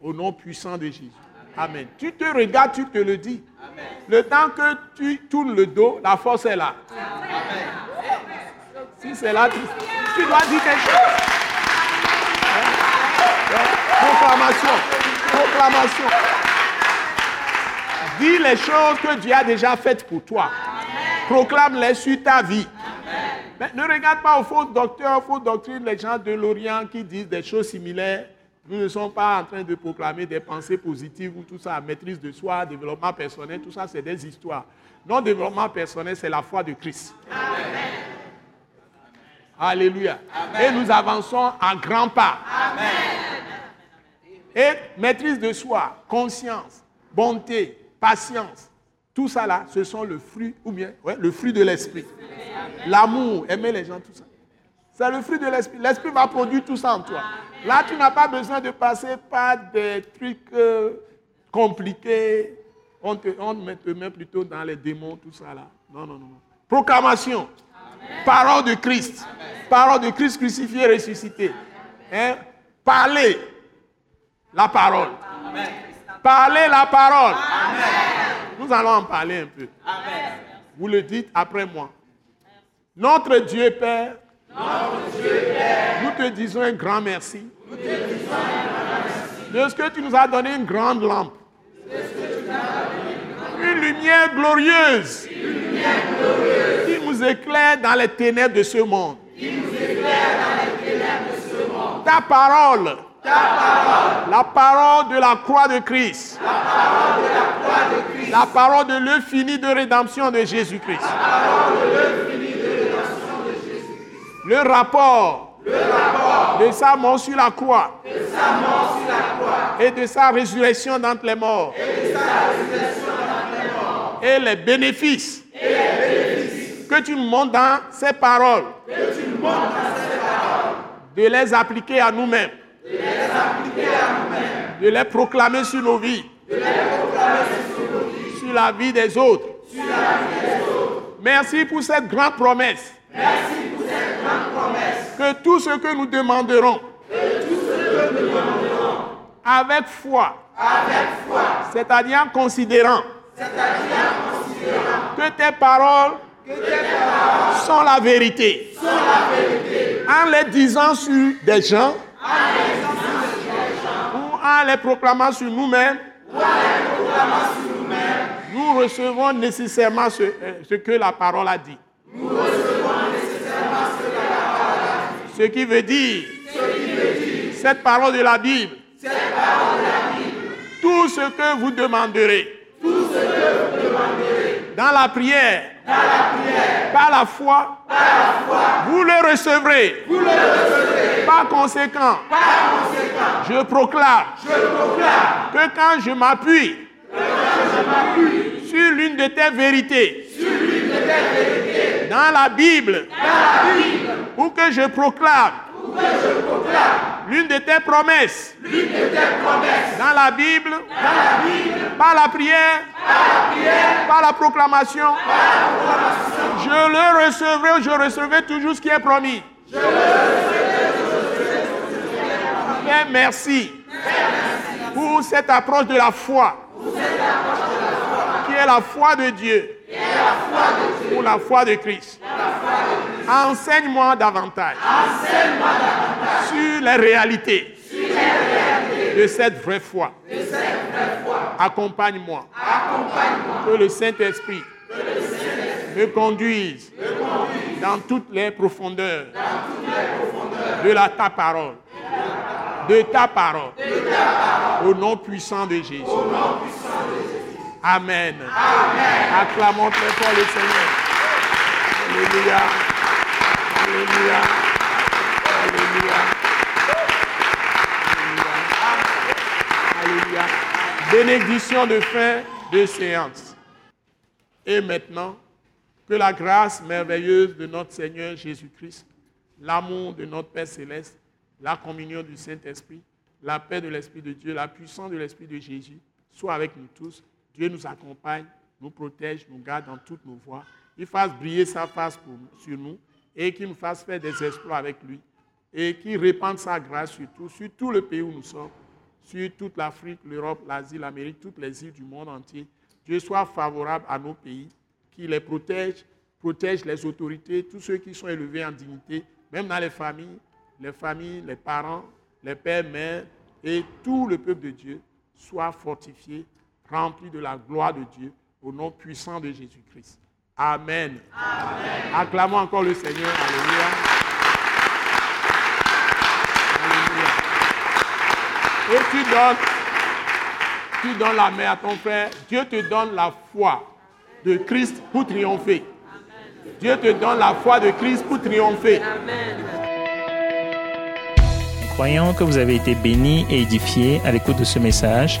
Au nom puissant de Jésus. Amen. Tu te regardes, tu te le dis. Le temps que tu tournes le dos, la force est là. Si c'est là, tu, tu dois dire quelque chose. Proclamation. Proclamation. Dis les choses que Dieu a déjà faites pour toi. Proclame-les sur ta vie. Mais ne regarde pas aux faux docteurs, aux fausses doctrines, les gens de l'Orient qui disent des choses similaires. Nous ne sommes pas en train de proclamer des pensées positives ou tout ça, maîtrise de soi, développement personnel, tout ça, c'est des histoires. Non, développement personnel, c'est la foi de Christ. Alléluia. Et nous avançons à grands pas. Et maîtrise de soi, conscience, bonté, patience, tout ça là, ce sont le fruit, ou bien, ouais, le fruit de l'esprit. L'amour, aimer les gens, tout ça. C'est le fruit de l'esprit. L'esprit va produire tout ça en toi. Là, tu n'as pas besoin de passer par des trucs euh, compliqués. On te, on met- te met plutôt dans les démons, tout ça là. Non, non, non. non. Proclamation. Parole de Christ. Parole de Christ crucifié et ressuscité. Hein? Parler la parole. Parler la parole. Nous allons en parler un peu. Vous le dites après moi. Notre Dieu Père, nous te disons un grand merci. De ce que tu nous as donné une grande lampe. Une lumière glorieuse. Qui nous éclaire dans les ténèbres de ce monde. Ta parole. La parole de la croix de Christ. La parole de l'œuvre finie de rédemption de Jésus-Christ. Le rapport, de sa mort sur la croix, et de sa résurrection d'entre les morts, et les bénéfices, que tu nous montres dans ces paroles, de les appliquer à nous-mêmes, de les proclamer sur nos vies, sur la vie des autres. Merci pour cette grande promesse. Que tout ce que nous demanderons, avec foi, c'est-à-dire en considérant, que tes paroles, sont la vérité. En les disant sur des gens, ou en les proclamant sur nous-mêmes, nous recevons nécessairement ce, euh, ce que la parole a dit. Ce qui veut dire, cette parole de la Bible, tout ce que vous demanderez, dans la prière, par la foi, vous le recevrez. Par conséquent, je proclame que quand je m'appuie sur l'une de tes vérités, dans la Bible, ou que je proclame. L'une de tes promesses, dans la Bible, par la prière, par la proclamation, je le recevrai je recevrai toujours ce qui est promis. Père, merci. Pour cette approche de la foi, est la foi de Dieu, pour la foi de Christ. Enseigne-moi davantage sur les réalités de cette vraie foi. Accompagne-moi. Que le Saint-Esprit me conduise dans toutes les profondeurs de la ta parole. De ta parole. Au nom puissant de Jésus. Amen. Acclamons très fort le Seigneur. Alléluia. Alléluia. Alléluia. Alléluia. Bénédiction de fin de séance. Et maintenant, Que la grâce merveilleuse de notre Seigneur Jésus-Christ, l'amour de notre Père céleste, la communion du Saint-Esprit, la paix de l'Esprit de Dieu, la puissance de l'Esprit de Jésus soit avec nous tous. Dieu nous accompagne, nous protège, nous garde dans toutes nos voies. Il fasse briller sa face sur nous et qu'il nous fasse faire des exploits avec lui et qu'il répande sa grâce sur tout, sur tout le pays où nous sommes, sur toute l'Afrique, l'Europe, l'Asie, l'Amérique, toutes les îles du monde entier. Dieu soit favorable à nos pays, qu'il les protège, protège les autorités, tous ceux qui sont élevés en dignité, même dans les familles, les familles, les parents, les pères, mères, et tout le peuple de Dieu soit fortifié, rempli de la gloire de Dieu, au nom puissant de Jésus-Christ. Amen. Acclamons encore le Seigneur. Alléluia. Alléluia. Et tu donnes, tu donnes la main à ton frère. Dieu te donne la foi de Christ pour triompher. Dieu te donne la foi de Christ pour triompher. Nous croyons que vous avez été bénis et édifiés à l'écoute de ce message